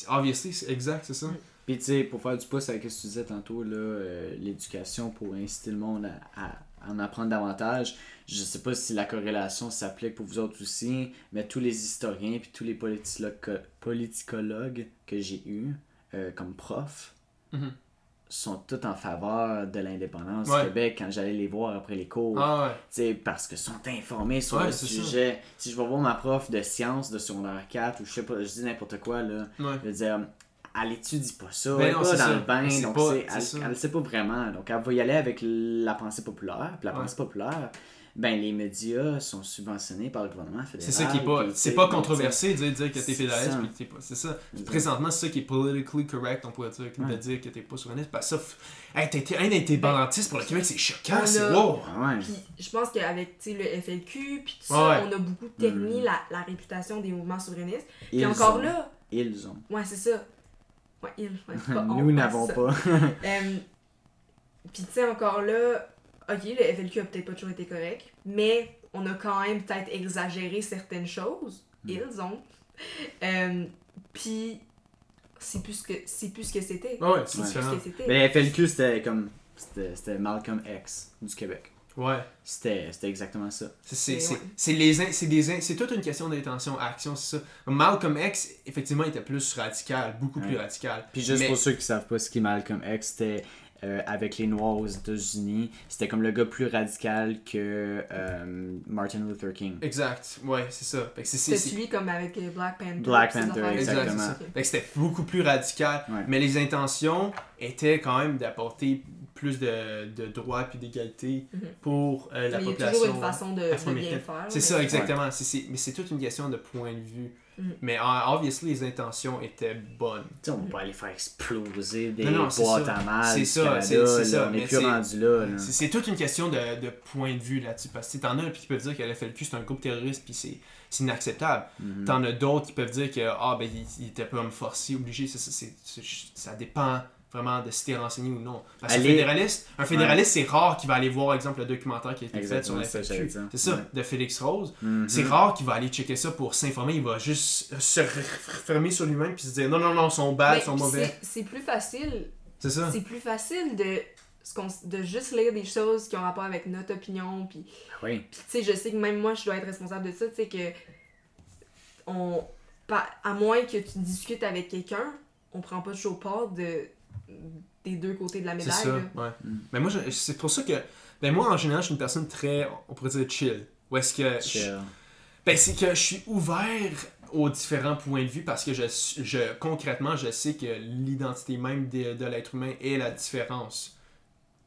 obviously, c'est exact, c'est ça. Puis tu sais, pour faire du pouce avec ce que tu disais tantôt, là, euh, l'éducation pour inciter le monde à, en apprendre davantage, je sais pas si la corrélation s'applique pour vous autres aussi, mais tous les historiens puis tous les politicologues, que j'ai eus euh, comme prof, Mhm. sont tous en faveur de l'indépendance Ouais. du Québec quand j'allais les voir après les cours. Ah ouais. Tu sais, parce que sont informés sur Ouais, le sujet. Si je vais voir ma prof de sciences de secondaire 4 ou je sais pas, je dis n'importe quoi, là, je veux dire, elle étudie pas ça, Ben elle est non, pas dans ça. le bain, Elle donc pas, c'est- c'est elle, sait pas vraiment. Donc elle va y aller avec la pensée populaire. Puis la Ouais. pensée populaire, ben les médias sont subventionnés par le gouvernement fédéral. C'est ça qui est pas, puis, c'est pas donc, controversé de dire, dire que t'es fédéraliste puis t'es pas. C'est ça. Présentement, c'est ça qui est politically correct, on pourrait dire, de Ouais. dire que t'es pas souverainiste. Parce que ça, f- hey, t'es un indépendantiste pour le Québec, c'est choquant, c'est a- wow! Ah ouais. Puis je pense qu'avec tu sais, le FLQ, puis tout ça, ouais. on a beaucoup terni Mhm. la, la réputation des mouvements souverainistes. Puis Ils encore ont. là, Ils ont. ouais, c'est ça. Ouais, ouais, pas Nous ouais, n'avons pas. Euh, Puis tu sais, encore là, ok, le FLQ a peut-être pas toujours été correct, mais on a quand même peut-être exagéré certaines choses. Mm. Ils ont. Euh, Puis c'est plus ce que c'est plus que c'était. Ouais, c'est plus ce que c'était. Mais FLQ, c'était comme. C'était Malcolm X du Québec. Ouais. C'était c'était exactement ça. C'est- C'est C'est- c'est- ouais. c'est les in- c'est des in- c'est toute une question d'intention action c'est ça Malcolm X effectivement était plus radical beaucoup plus radical Puis juste Mais- pour ceux qui savent pas ce qu'est Malcolm X, c'était euh, avec les Noirs aux États-Unis. C'était comme le gars plus radical que euh, Martin Luther King. exact ouais c'est ça Fait que c'est- c'est- C'est c'est- celui comme avec Black Panther. Black Panther. Exact, exactement. Fait que c'était beaucoup plus radical. Ouais. Mais les intentions étaient quand même d'apporter plus de, de droits puis d'égalité Mhm. pour euh, la Mais il y a population. toujours une façon de, de bien faire. C'est mais- ça, exactement. C'est- c'est- mais c'est toute une question de point de vue. Mhm. Mais uh, obviously, les intentions étaient bonnes. Tu sais, on va pas aller faire exploser des Non, non, boîtes ça. à mal. C'est ça, Canada, c'est- ça, On mais est plus rendu là. là. C'est toute une question de, de point de vue là-dessus. Parce que t'en as qui peuvent dire que le FLQ c'est un groupe terroriste puis c'est c'est inacceptable. Mhm. T'en as d'autres qui peuvent dire que ah ben il, il était pas forcé, obligé. Ça, ça, ça dépend vraiment de si t'es renseigné ou non. Parce qu'un fédéraliste, un fédéraliste c'est rare qu'il va aller voir exemple le documentaire qui a été fait sur Exactement, le c'est ça Ouais. de Félix Rose. Mhm. C'est rare qu'il va aller checker ça pour s'informer. Il va juste se refermer sur lui-même puis se dire non non non, ils sont bad, sont mauvais. c'est- plus facile. C'est ça. C'est plus facile de, ce qu'on- de juste lire des choses qui ont rapport avec notre opinion. Puis, Oui. puis tu sais, je sais que même moi, je dois être responsable de ça. Tu sais, que. On, pas, à moins que tu discutes avec quelqu'un, on prend pas toujours part de, des deux côtés de la C'est médaille. ça, là. ouais. Mm. Mais moi, c'est pour ça que. Ben, moi, en général, je suis une personne très, on pourrait dire, chill. Ou est-ce que. je- ben, c'est que je suis ouvert aux différents points de vue parce que je, je concrètement, je sais que l'identité même de, de l'être humain est la différence.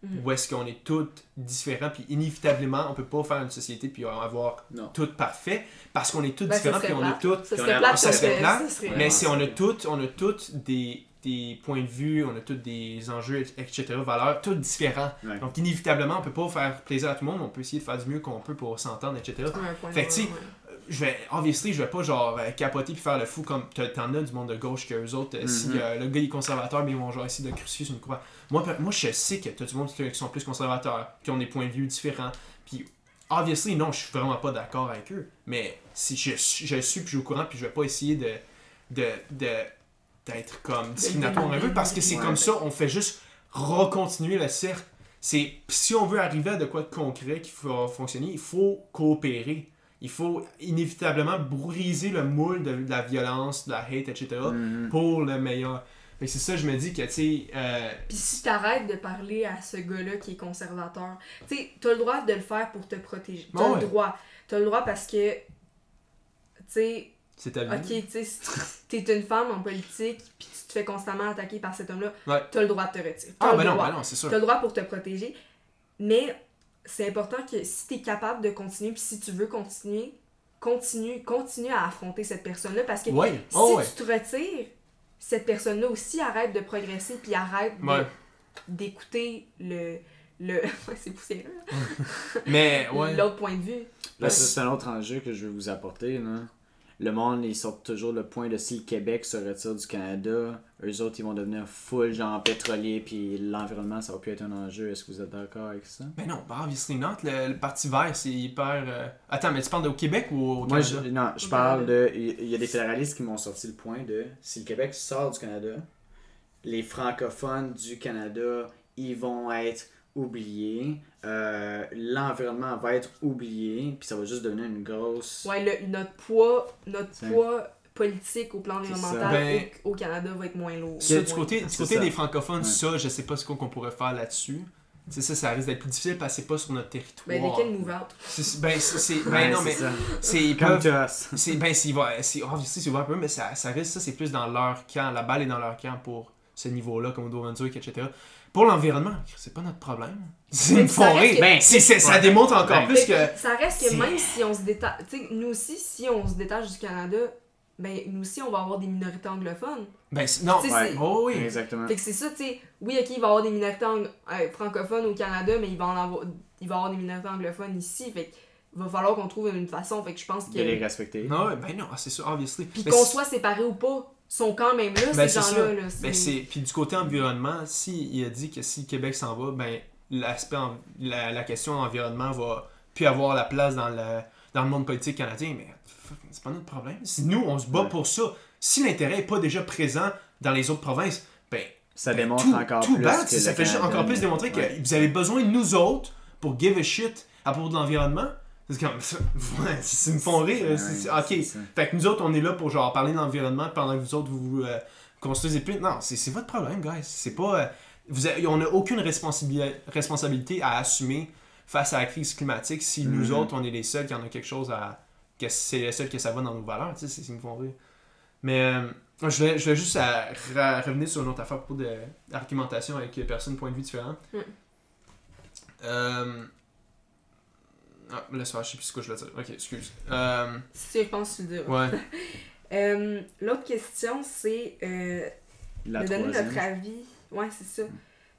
Mhm. Où est-ce qu'on est tous différents, puis inévitablement, on peut pas faire une société puis avoir Non. tout parfait parce qu'on est tous Ben, ça différents puis on est tous Ça Puis on serait a- plate ça serait plate, ça mais si c'est on a ça. toutes, on a toutes des, des points de vue, on a tous des enjeux, etc., valeurs, tous différents. Ouais. Donc inévitablement, on peut pas faire plaisir à tout le monde, on peut essayer de faire du mieux qu'on peut pour s'entendre, etc. Ouais, Fait que, vue, tu sais, ouais. Je vais, obviously, je vais pas genre euh, capoter puis faire le fou comme t'en as du monde de gauche que eux autres. euh, Si Mhm. euh, le gars est conservateur, mais ils vont genre essayer de crucifier sur une croix. Moi, moi je sais que t'as du monde qui sont plus conservateurs, qui ont des points de vue différents. Puis, obviously, non, je suis vraiment pas d'accord avec eux. Mais si je, suis- je suis puis je suis au courant puis je vais pas essayer de. de, de d'être comme discriminatoire envers eux parce que c'est Ouais. comme ça, on fait juste recontinuer le cercle. C'est si on veut arriver à de quoi de concret qui va fonctionner, il faut coopérer. Il faut inévitablement briser le moule de, de la violence, de la hate, etc. Mhm. pour le meilleur. Fait c'est ça, je me dis que, tu sais, euh, Puis si t'arrêtes de parler à ce gars-là qui est conservateur, tu sais, t'as le droit de le faire pour te protéger. T'as Ouais, ouais. le droit. T'as le droit parce que, tu sais, c'est ta vie. ok, tu sais, si t'es une femme en politique, puis tu te fais constamment attaquer par cet homme-là, Ouais. t'as le droit de te retirer. T'as Ah, le ben non, ben non, c'est sûr. T'as le droit pour te protéger. Mais c'est important que si t'es capable de continuer, puis si tu veux continuer, continue, continue à affronter cette personne-là parce que Ouais, si oh ouais. tu te retires, cette personne-là aussi arrête de progresser puis arrête d'écouter le. le... c'est poussiéreux. Mais, ouais. L'autre point de vue. Là, ça, c'est un autre enjeu que je veux vous apporter. Là. Le monde, ils sortent toujours le point de si le Québec se retire du Canada, eux autres, ils vont devenir full genre pétrolier, puis l'environnement, ça va plus être un enjeu. Est-ce que vous êtes d'accord avec ça? Mais non, bah, obviously not. Le, le Parti vert, c'est hyper. euh, Attends, mais tu parles au Québec ou au Moi, Canada? je, non, je parle de. Il il y a des fédéralistes qui m'ont sorti le point de si le Québec sort du Canada, les francophones du Canada, ils vont être oubliés, euh, l'environnement va être oublié, puis ça va juste devenir une grosse. Ouais, le- notre poids, notre poids politique au plan environnemental. Ben, au, au Canada va être moins lourd. Ça, du Moins. côté, du côté des francophones, Ouais. ça, je sais pas ce qu'on qu'on pourrait faire là-dessus. C'est ça, ça risque d'être plus difficile parce que c'est pas sur notre territoire. Ben, lesquels nous vendent? C'est- Ben, c'est. c'est- Ben, Ouais, non, c'est mais. ça. C'est. Comme. C'est ben c'est ouvert un peu mais ça, ça reste ça c'est plus dans leur camp, la balle est dans leur camp pour ce niveau-là comme au Brunswick etc. Pour l'environnement, c'est pas notre problème. C'est une ça forêt. que- Ben, c'est- c'est- ça Ouais. démontre encore Ben, plus que Ça reste que même si on se détache, nous aussi, si on se détache du Canada, ben nous aussi, on va avoir des minorités anglophones. ben c'est- non, ouais. c'est- oh oui. Exactement. Fait que c'est ça, tu sais, oui, ok, il va y avoir des minorités ang- euh, francophones au Canada, mais il va, en avoir, il va y avoir des minorités anglophones ici, fait qu'il va falloir qu'on trouve une façon, fait que je pense De les que... respecter. Non, ben non, c'est sûr obviously. Puis Mais qu'on c'est- soit séparés ou pas, sont quand même là, Ben, ces c'est gens-là. Là, Ben, c'est puis du côté environnement, si il a dit que si le Québec s'en va, ben l'aspect en- la, la question environnement va plus avoir la place dans le dans le monde politique canadien, mais c'est pas notre problème. Si nous on se bat Ouais. pour ça, si l'intérêt est pas déjà présent dans les autres provinces, ben Ça ben, démontre tout- encore tout plus bad, que ça fait juste encore plus démontrer que vous avez besoin de nous autres pour give a shit à propos de l'environnement. C'est comme ouais, c'est une fond rire. Ok, ça. fait que nous autres, on est là pour genre parler de l'environnement pendant que vous autres vous euh, construisez plus. Non, c'est c'est votre problème, guys. C'est pas. euh, vous avez- on n'a aucune responsabi- responsabilité à assumer face à la crise climatique si nous Mhm. autres, on est les seuls qui en a quelque chose à. que c'est les seuls que ça va dans nos valeurs. Tu sais, c'est- c'est me font rire. Mais euh, je, voulais, je voulais juste à- ra- revenir sur une autre affaire à propos de l'argumentation avec personnes point de vue différents. Mm. Euh, Ah, laisse faire, je sais plus ce que je voulais dire. Ok, excuse. Euh, Si je pense que tu le diras. ouais. Euh, L'autre question, c'est euh, La de donner troisième. notre avis, ouais, c'est ça,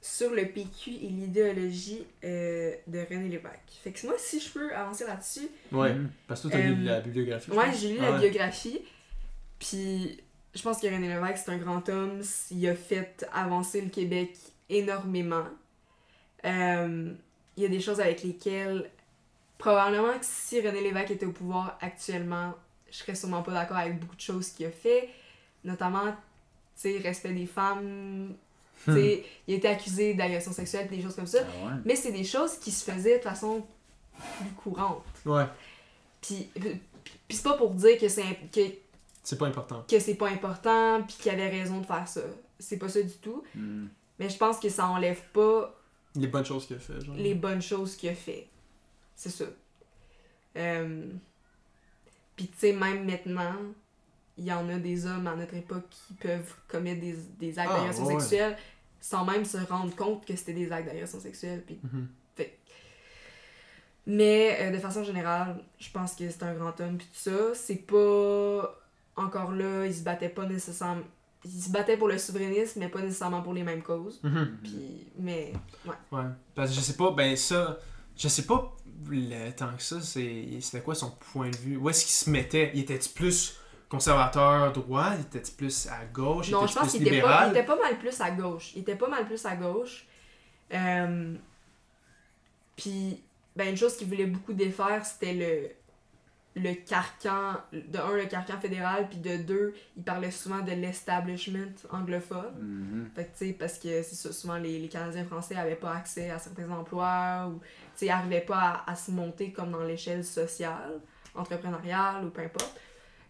sur le PQ et l'idéologie euh, de René Lévesque. Fait que moi, si je peux avancer là-dessus, Ouais. Mhm. Parce que toi, t'as lu la bibliographie. Ouais, j'ai lu Ah la ouais. biographie. Puis je pense que René Lévesque, c'est un grand homme. Il a fait avancer le Québec énormément. Euh, il y a des choses avec lesquelles, probablement que si René Lévesque était au pouvoir actuellement, je serais sûrement pas d'accord avec beaucoup de choses qu'il a fait. Notamment, tu sais, respect des femmes. Tu sais, il a été accusé d'agression sexuelle, des choses comme ça. Ah ouais. Mais c'est des choses qui se faisaient de façon plus courante. Ouais. Puis, puis c'est pas pour dire que c'est que, C'est pas important. que c'est pas important puis qu'il avait raison de faire ça. C'est pas ça du tout. Mhm. Mais je pense que ça enlève pas Les bonnes choses qu'il a fait, genre. les bonnes choses qu'il a fait. C'est ça. Euh... Puis tu sais, même maintenant, il y en a des hommes à notre époque qui peuvent commettre des, des actes Ah, d'agression ouais. sexuelle sans même se rendre compte que c'était des actes d'agression sexuelle. Puis Mhm. Mais euh, de façon générale, je pense que c'est un grand homme puis tout ça. C'est pas encore là, il se battait pas nécessairement. Il se battait pour le souverainisme, mais pas nécessairement pour les mêmes causes. Mhm. Puis, mais Ouais. Parce que je sais pas, ben ça. Je sais pas le tant que ça, c'est c'était quoi son point de vue? Où est-ce qu'il se mettait? Il était-tu plus conservateur, droit? Il était-tu plus à gauche? Non, Il je était pense plus qu'il était, pas, il était pas mal plus à gauche. Il était pas mal plus à gauche. Euh, Puis, ben, une chose qu'il voulait beaucoup défaire, c'était le, le carcan. De un, le carcan fédéral, puis de deux, il parlait souvent de l'establishment anglophone. Mhm. Fait que, tu sais, parce que c'est ça, souvent les, les Canadiens français avaient pas accès à certains emplois ou, tu n'arrivaient pas à, à se monter comme dans l'échelle sociale, entrepreneuriale ou peu importe.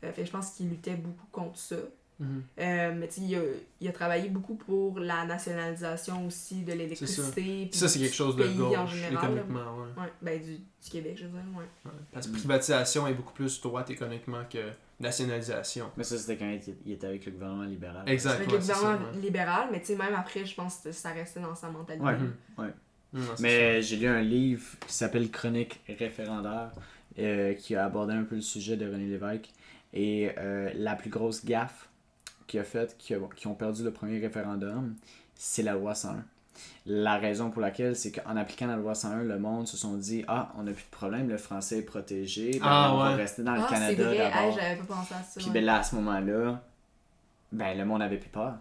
Euh, fait je pense qu'il luttait beaucoup contre ça. Mhm. Euh, mais tu sais, il a, il a travaillé beaucoup pour la nationalisation aussi de l'électricité. Ça, c'est quelque chose de gauche, général, économiquement, ouais. Ouais, ben du, du Québec, je veux dire, ouais. Ouais. Parce que privatisation est beaucoup plus droite économiquement que nationalisation. Mais ça, c'était quand il était, avec le gouvernement libéral. Exact. Avec le ça, gouvernement ouais. libéral, mais tu sais, même après, je pense que ça restait dans sa mentalité. Ouais. Ouais. Mais j'ai lu un livre qui s'appelle Chronique référendaire euh, qui a abordé un peu le sujet de René Lévesque. Et euh, la plus grosse gaffe qu'il a faite, qui, ont perdu le premier référendum, c'est la loi 101. La raison pour laquelle, c'est qu'en appliquant la loi 101, le monde se sont dit Ah, on n'a plus de problème, le français est protégé, ben, Ah, on va rester dans le ah, Canada d'abord. j'avais pas pensé à ça. Puis ben là, à ce moment-là, ben le monde avait plus peur.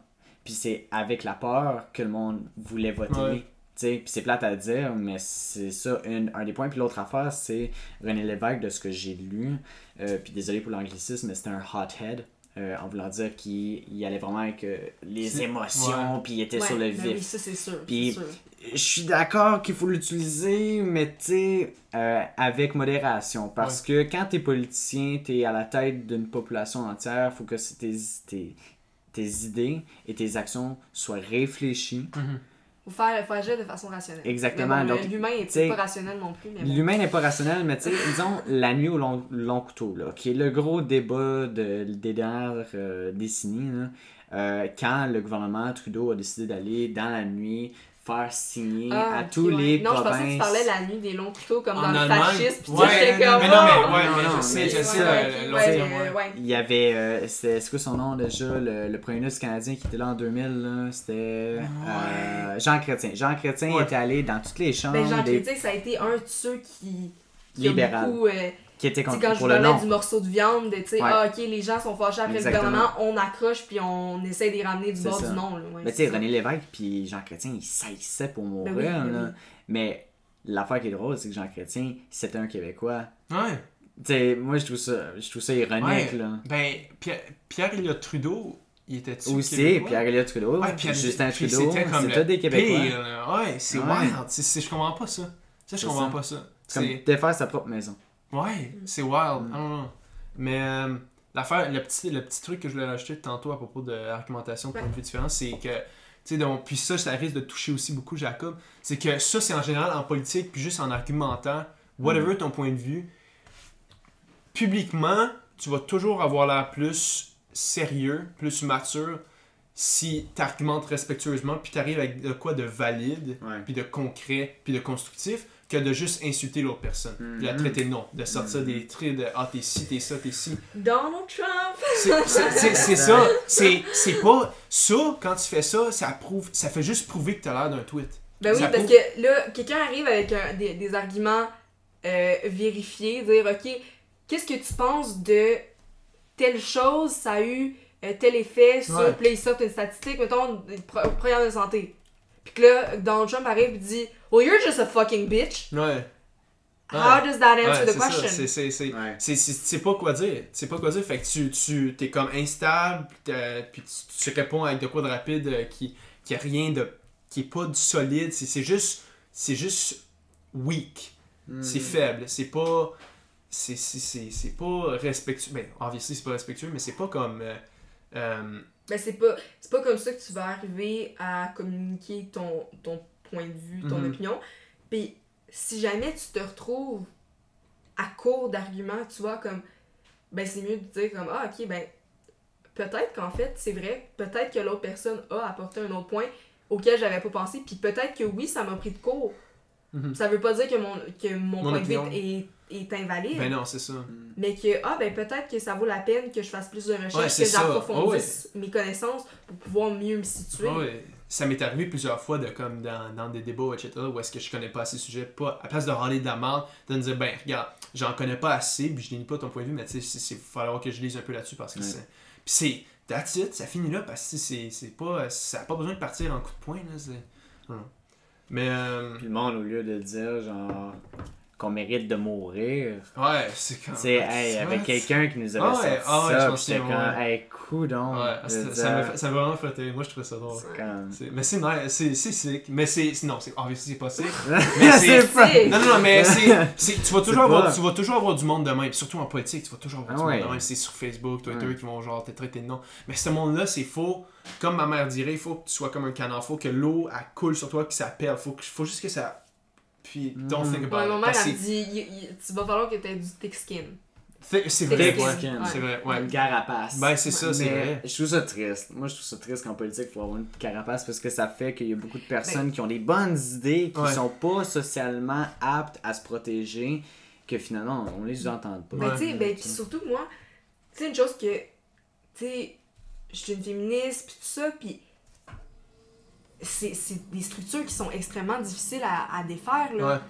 Puis c'est avec la peur que le monde voulait voter. Ouais. Puis c'est plate à dire, mais c'est ça une- un des points. Puis l'autre affaire, c'est René Lévesque, de ce que j'ai lu. euh, puis désolé pour l'anglicisme, mais c'était un hothead. euh, en voulant dire qu'il il allait vraiment avec euh, les émotions, puis il était sur le ben vif. oui, ça c'est sûr. Puis-. Je suis d'accord qu'il faut l'utiliser, mais tu sais, euh, avec modération. Parce que quand t'es politicien, t'es à la tête d'une population entière, faut que tes, tes, tes idées et tes actions soient réfléchies. Mhm. Faut faire, faut agir de façon rationnelle. Exactement, bon, donc, L'humain t'sais, est pas rationnel non plus. Bon. L'humain n'est pas rationnel, mais tu sais, disons, la nuit au long, long couteau, là, qui est le gros débat de, des dernières euh, décennies, là, euh, quand le gouvernement Trudeau a décidé d'aller dans la nuit faire signer Ah, à tous ouais. les Non, je provinces. pensais que tu parlais la nuit des longs couteaux comme En dans le fascisme. Puis ouais, comme. mais non, mais, oh! ouais, Non, mais non, je sais, mais- je Ouais, sais, ouais, euh, ouais. Il y avait, euh, c'est quoi son nom déjà, le, le premier ministre canadien qui était là en 2000, là, c'était euh, Jean Chrétien. Jean Chrétien Ouais. était allé dans toutes les chambres Ben, Jean des- Chrétien, ça a été un de ceux qui. qui a Libéral. beaucoup, euh, qui sais, contre quand je pour vous le parlais du morceau de viande, de, tu sais, Ouais. ah, ok, les gens sont fâchés après Exactement. le gouvernement, on accroche puis on essaie de les ramener du bord ça. du nom. Là, ouais, Mais tu sais. René Lévesque puis Jean Chrétien, ils saisissaient pour mourir. Ben oui, ben là. oui. Mais l'affaire qui est drôle, c'est que Jean Chrétien, c'était un Québécois. Ouais. Tu sais, moi, je trouve ça, je trouve ça ironique, Ouais. là. Ben, Pierre, Pierre Trudeau, il était. Aussi, Pierre-Éliott Trudeau, Ouais, puis Justin Trudeau, c'était des Québécois. pire. Ouais, c'est Ouais. wild. Je comprends pas ça. Ça, je comprends pas ça. C'est comme défaire sa propre maison. Ouais, c'est wild. Mm. I don't know. Mais euh, l'affaire, le petit, le petit truc que je voulais rajouter tantôt à propos de l'argumentation de Ouais. points de vue différents, c'est que, tu sais, donc, puis ça, ça risque de toucher aussi beaucoup Jacob, c'est que ça, c'est en général en politique, puis juste en argumentant, whatever ton point de vue, publiquement, tu vas toujours avoir l'air plus sérieux, plus mature, si tu argumentes respectueusement, puis tu arrives avec de quoi de valide, puis de concret, puis de constructif, que de juste insulter l'autre personne, puis la Mhm. traiter de nom, de sortir Mhm. des traits de ah t'es ci, t'es ça, t'es ci. Donald Trump! C'est ça, c'est c'est pas ça quand tu fais ça, ça prouve, ça fait juste prouver que t'as l'air d'un tweet. Ben oui, Ça parce prouve- que là, quelqu'un arrive avec un- des, des arguments euh, vérifiés, dire ok, qu'est-ce que tu penses de telle chose, ça a eu euh, tel effet sur. Ouais. Sortent une statistique, mettons, des pro- programme de santé. Puis que là, Donald Trump arrive et dit Well, you're just a fucking bitch. Ouais. How does that answer Ouais, the c'est question? c'est- c'est- c'est- Ouais. C'est c'est- pas quoi dire. Tu sais pas quoi dire. Fait que tu, tu t'es comme instable, puis tu, tu réponds avec de quoi de rapide euh, qui, qui a rien de. qui est pas du solide. C'est c'est juste. C'est juste weak. Hmm. C'est faible. C'est pas. C'est c'est- c'est- c'est pas respectueux. Ben, obviously, c'est pas respectueux, mais c'est pas comme. euh, euh, Ben, c'est pas, c'est pas comme ça que tu vas arriver à communiquer ton, ton point de vue, ton Mhm. opinion. Puis si jamais tu te retrouves à court d'arguments, tu vois, comme, ben c'est mieux de dire comme, ah ok, ben peut-être qu'en fait, c'est vrai, peut-être que l'autre personne a apporté un autre point auquel j'avais pas pensé, puis peut-être que oui, ça m'a pris de court. Mhm. Ça veut pas dire que mon, que mon, Mon point de vue est, est invalide. ben non, c'est ça. Mais que, ah, ben peut-être que ça vaut la peine que je fasse plus de recherches, Ouais, que j'approfondisse mes connaissances pour pouvoir mieux me situer. Ouais, ça m'est arrivé plusieurs fois de comme dans, dans des débats, etc., où est-ce que je connais pas assez le sujet, pas, à place de râler de la merde, de me dire, ben regarde, j'en connais pas assez, puis je dénie pas ton point de vue, mais tu sais, il va falloir que je lise un peu là-dessus parce que Ouais. c'est. Puis c'est, that's it, ça finit là parce que c'est, c'est pas, ça a pas besoin de partir en coup de poing, là, c'est. Mais, euh, Puis le monde, au lieu de dire, genre, qu'on mérite de mourir, ouais, c'est quand tu sais, hey, quelqu'un qui nous avait Ah ouais, sorti ah ouais, je ça, j'étais comme, ouais. hey, coudon. Ouais, ça, m'a ça vraiment fait moi je trouvais ça drôle. comme- Mais c'est nice, c'est, c'est sick, mais c'est, non, c'est, obviously c'est pas sick. Mais c'est- c'est pas... C'est- Non, non, non, mais c'est, tu, vas toujours avoir, tu vas toujours avoir du monde de même. Surtout en politique, tu vas toujours avoir Ah du ouais. monde de même. C'est sur Facebook, Twitter Ouais. qui vont genre te traiter de nom. Mais ce monde-là, c'est faux. Comme ma mère dirait, il faut que tu sois comme un canard. faut que l'eau, elle coule sur toi, que ça pèle. Faut, que- faut juste que ça. Puis, don't Mm. think about Ouais, it. ma mère, Parce elle que me dit, y- y- tu vas falloir que tu aies du thick skin. c'est- vrai, Thick ouais. skin. C'est vrai, ouais. Une carapace. Ben, c'est ça, c'est Mais vrai. Je trouve ça triste. Moi, je trouve ça triste qu'en politique, il faut avoir une carapace parce que ça fait qu'il y a beaucoup de personnes Ben qui ont des bonnes idées, qui Ouais. sont pas socialement aptes à se protéger, que finalement, on les entend pas. Ben, tu sais, ben, puis surtout, moi, tu sais, une chose que, tu sais, je suis une féministe, puis tout ça, puis c'est des structures qui sont extrêmement difficiles à, à défaire, là. Ouais.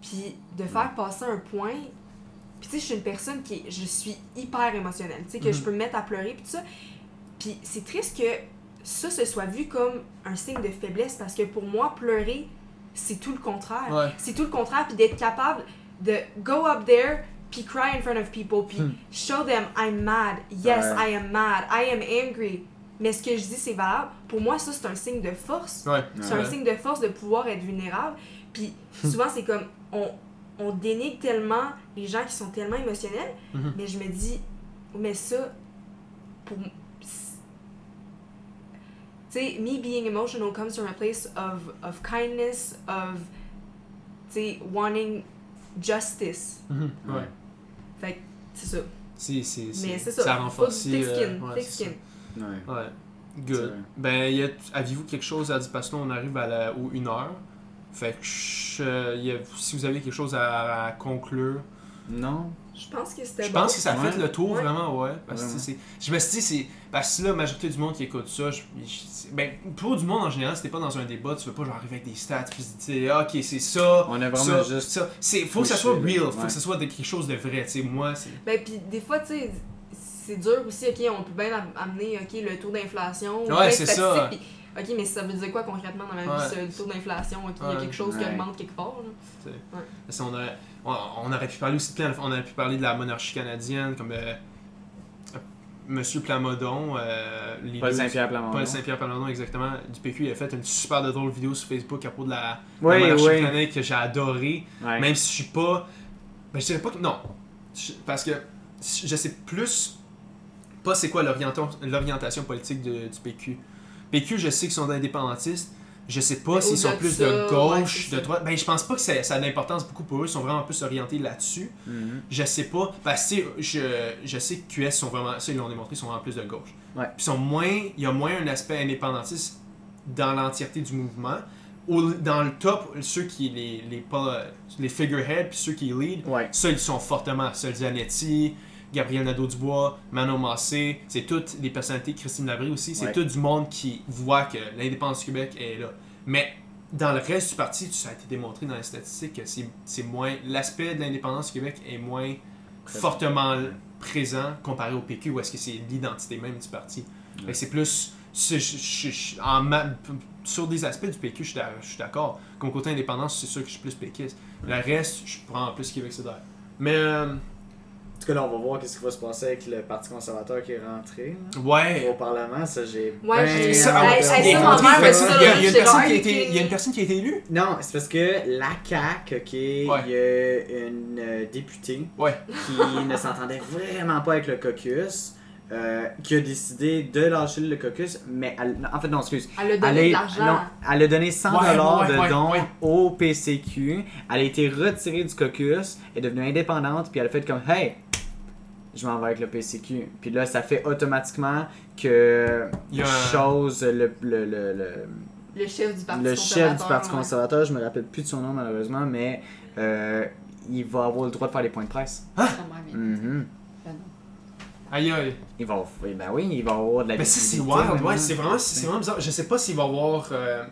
Puis de faire passer un point. Puis tu sais, je suis une personne qui. Je suis hyper émotionnelle. Tu sais, que je Mhm. peux me mettre à pleurer, puis tout ça. Puis c'est triste que ça se soit vu comme un signe de faiblesse parce que pour moi, pleurer, c'est tout le contraire. Ouais. C'est tout le contraire. Puis d'être capable de go up there, puis cry in front of people, puis Hmm. show them I'm mad. Yes, Ouais. I am mad. I am angry. Mais ce que je dis, c'est valable. Pour moi, ça, c'est un signe de force. Ouais. C'est un signe de force de pouvoir être vulnérable. Puis souvent, c'est comme on, on dénigre tellement les gens qui sont tellement émotionnels, Mhm. mais je me dis, mais ça, pour. Tu sais, me being emotional comes from a place of, of kindness, of, tu sais, wanting justice. Mhm. Ouais. Ouais. Fait que c'est ça. C'est, c'est, Mais c'est ça. ça. a renforcé. Thick skin, euh, ouais, thick c'est ça. Ouais. Good. Ben, y a, aviez-vous quelque chose à dire? Parce que là, on arrive à la, aux 1 heure. Fait que je- y a- si vous avez quelque chose à, à conclure, Non. Je pense que c'était je bon. pense que ça a fait Ouais. le tour Ouais. vraiment, ouais. Parce que Vraiment. c'est, je me suis dit, c'est. Parce que là, la majorité du monde qui écoute ça, je, je- ben, pour du monde en général, si t'es pas dans un débat, tu veux pas genre arriver avec des stats, puis tu dis, ah, ok, c'est ça. On a vraiment ça, juste. ça. C'est, faut que ça soit real, faut que ça soit de quelque chose de vrai, tu sais. Moi, c'est. Ben, puis des fois, tu sais, c'est dur aussi, ok, on peut bien am- amener, ok, le taux d'inflation. Ouais, c'est ça. puis, Ok, mais ça veut dire quoi concrètement dans la vie, Ouais. ce le taux d'inflation? Ok, il y a quelque chose qui augmente quelque part. là? Qu'on aurait, on, on aurait pu parler aussi de plein, on aurait pu parler de la monarchie canadienne, comme euh, euh, Monsieur Plamondon, euh, les Paul Saint-Pierre Plamondon. Paul Saint-Pierre Plamondon, exactement, du PQ, il a fait une super de drôle vidéo sur Facebook à propos de la, Oui, la monarchie oui. canadienne que j'ai adoré, Ouais. même si je suis pas, ben je dirais pas que non, Je- parce que je sais plus pas c'est quoi l'orientation politique de- du PQ. PQ, je sais qu'ils sont indépendantistes. Je sais pas s'ils sont plus ça, de gauche, de ça. droite. Ben, je pense pas que ça, ça a de l'importance beaucoup pour eux. Ils sont vraiment plus orientés là-dessus. Mhm. Je sais pas. Parce que tu sais, je, je sais que QS sont vraiment. Ça, ils l'ont démontré, ils sont vraiment plus de gauche. Ouais. Puis ils sont moins. Il y a moins un aspect indépendantiste dans l'entièreté du mouvement. Au- dans le top, ceux qui les, les, pas, les figureheads puis ceux qui lead, Ouais. ça, ils sont fortement. Sol Zanetti, Gabriel Nadeau-Dubois, Manon Massé, c'est toutes des personnalités, Christine Labrie aussi, c'est Ouais. tout du monde qui voit que l'indépendance du Québec est là. Mais dans le reste du parti, ça a été démontré dans les statistiques que c'est moins. L'aspect de l'indépendance du Québec est moins fortement présent comparé au PQ, où est-ce que c'est l'identité même du parti. C'est plus. c'est- je- je- je- en ma- sur des aspects du PQ, je suis d'a- je suis d'accord. Comme côté indépendance, c'est sûr que je suis plus péquiste. Le reste, je prends plus Québec solidaire. Mais, euh, En tout cas, là, on va voir qu'est-ce qui va se passer avec le Parti conservateur qui est rentré là, ouais. au Parlement. Ça, j'ai. Ouais, ben j'ai- il y a- ça, il y a une personne qui a été- élue? Non, c'est parce que la CAQ, ok, il y a une euh, députée Ouais. qui ne s'entendait vraiment pas avec le caucus, euh, qui a décidé de lâcher le caucus, mais elle- en fait, non, excuse. Elle a Elle donné de l'argent. non, elle a donné 100 Ouais, dollars ouais, de dons ouais. au PCQ. Elle a été retirée du caucus, est devenue indépendante, puis elle a fait comme Hey, je m'en vais avec le PCQ. Puis là, ça fait automatiquement que Il y a un- chose, le, le, le, le, Le chef du Parti le chef du conservateur, Parti ouais. conservateur, je me rappelle plus de son nom malheureusement, mais euh, il va avoir le droit de faire des points de presse. Ça m'a bien. Aïe aïe. Il va, oui, ben oui, il va avoir de la Mais ça, c'est wild, ouais, c'est vraiment, c'est vraiment bizarre. Je sais pas s'il va y avoir. euh,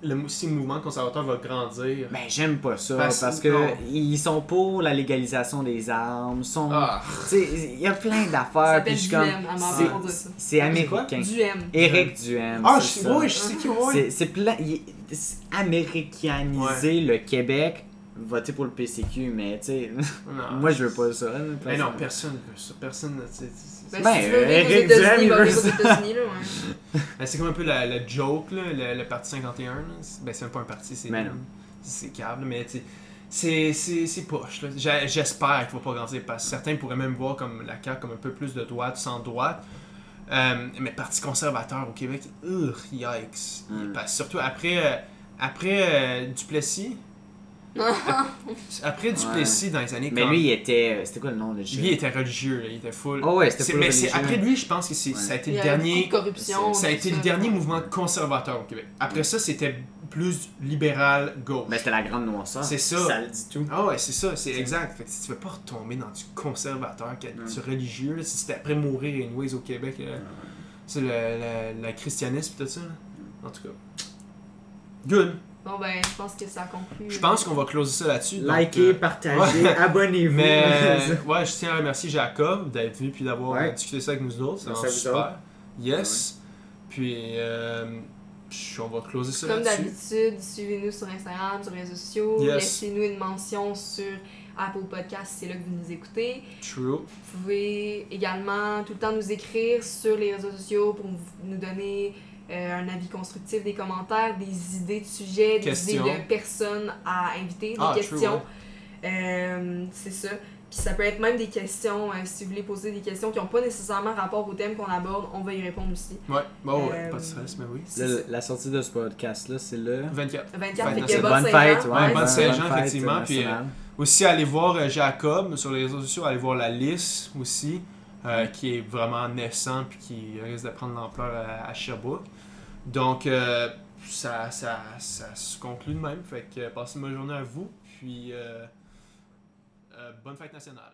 le, si le mouvement conservateur va grandir. Ben j'aime pas ça Parce- parce, que non. ils sont pour la légalisation des armes, sont Ah. tu sais il y a plein d'affaires puis je comme c'est- américain. Du M. Eric Duhem. Ah, je c'est sais, ça. ouais, je sais qui, ouais. C'est c'est plein il- c'est américaniser le Québec, voter pour le PCQ mais tu sais moi je veux pas ça. là, Mais non, personne veut ça. Personne. tu sais, c'est- Ben, Ben, si tu veux Eric Duhem, veut ouais. Ben, c'est comme un peu la, la joke, là, le, le parti 51. Là. C'est- Ben, c'est même pas un parti, c'est Ben non. c'est câble, mais tu sais, c'est- c'est c'est poche. là. J'a- J'espère qu'il va pas grandir parce que certains pourraient même voir comme la CAQ comme un peu plus de droite, sans droite. Euh, mais parti conservateur au Québec, ugh, yikes. Mm. Parce- surtout après, euh, après euh, Duplessis. Après Duplessis dans les années Mais comme- lui il était c'était quoi le nom de lui, il était religieux, là, il était full. Oh ouais, c'était mais c'est- après lui, je pense que c'est- Ouais. ça a été Il le dernier. de corruption. Ça a été le dernier mouvement conservateur au Québec. Après ça, c'était plus libéral gauche. Mais c'était la grande noirceur. C'est ça. Ça le dit tout. Ah ouais, c'est ça, c'est exact. Fait que si tu veux pas retomber dans du conservateur, du religieux, là, si c'était après mourir anyways au Québec, c'est le, le, le christianisme et tout ça. là. En tout cas. Good. Bon, ben, je pense que ça conclut. Je pense qu'on va closer ça là-dessus. Likez, euh, partagez, ouais. abonnez-vous. Mais euh, ouais, je tiens à remercier Jacob d'être venu puis d'avoir Ouais. euh, discuté ça avec nous autres. C'est vous super. Yes. Puis euh, Puis on va closer ça Comme là-dessus. d'habitude, suivez-nous sur Instagram, sur les réseaux sociaux. Yes. Laissez-nous une mention sur Apple Podcast si c'est là que vous nous écoutez. True. Vous pouvez également tout le temps nous écrire sur les réseaux sociaux pour nous donner euh, un avis constructif, des commentaires, des idées de sujets, des Questions. idées de personnes à inviter, des Ah, questions. Euh, c'est ça. Puis ça peut être même des questions, euh, si vous voulez poser des questions qui n'ont pas nécessairement rapport au thème qu'on aborde, on va y répondre aussi. Ouais, bon, ouais, Euh, pas de stress, mais oui. Le- la sortie de ce podcast-là, c'est le. 24. 24, Fête fait que nationale. bonne bonne fête, ouais, bonne Saint-Jean, fête effectivement, puis. Aussi, allez voir Jacob sur les réseaux sociaux, allez voir la liste aussi, euh, qui est vraiment naissant puis qui risque de prendre l'ampleur à, à Sherbrooke. Donc, euh, ça, ça, ça se conclut de même. Fait que euh, passez une bonne journée à vous, puis euh, euh, bonne fête nationale.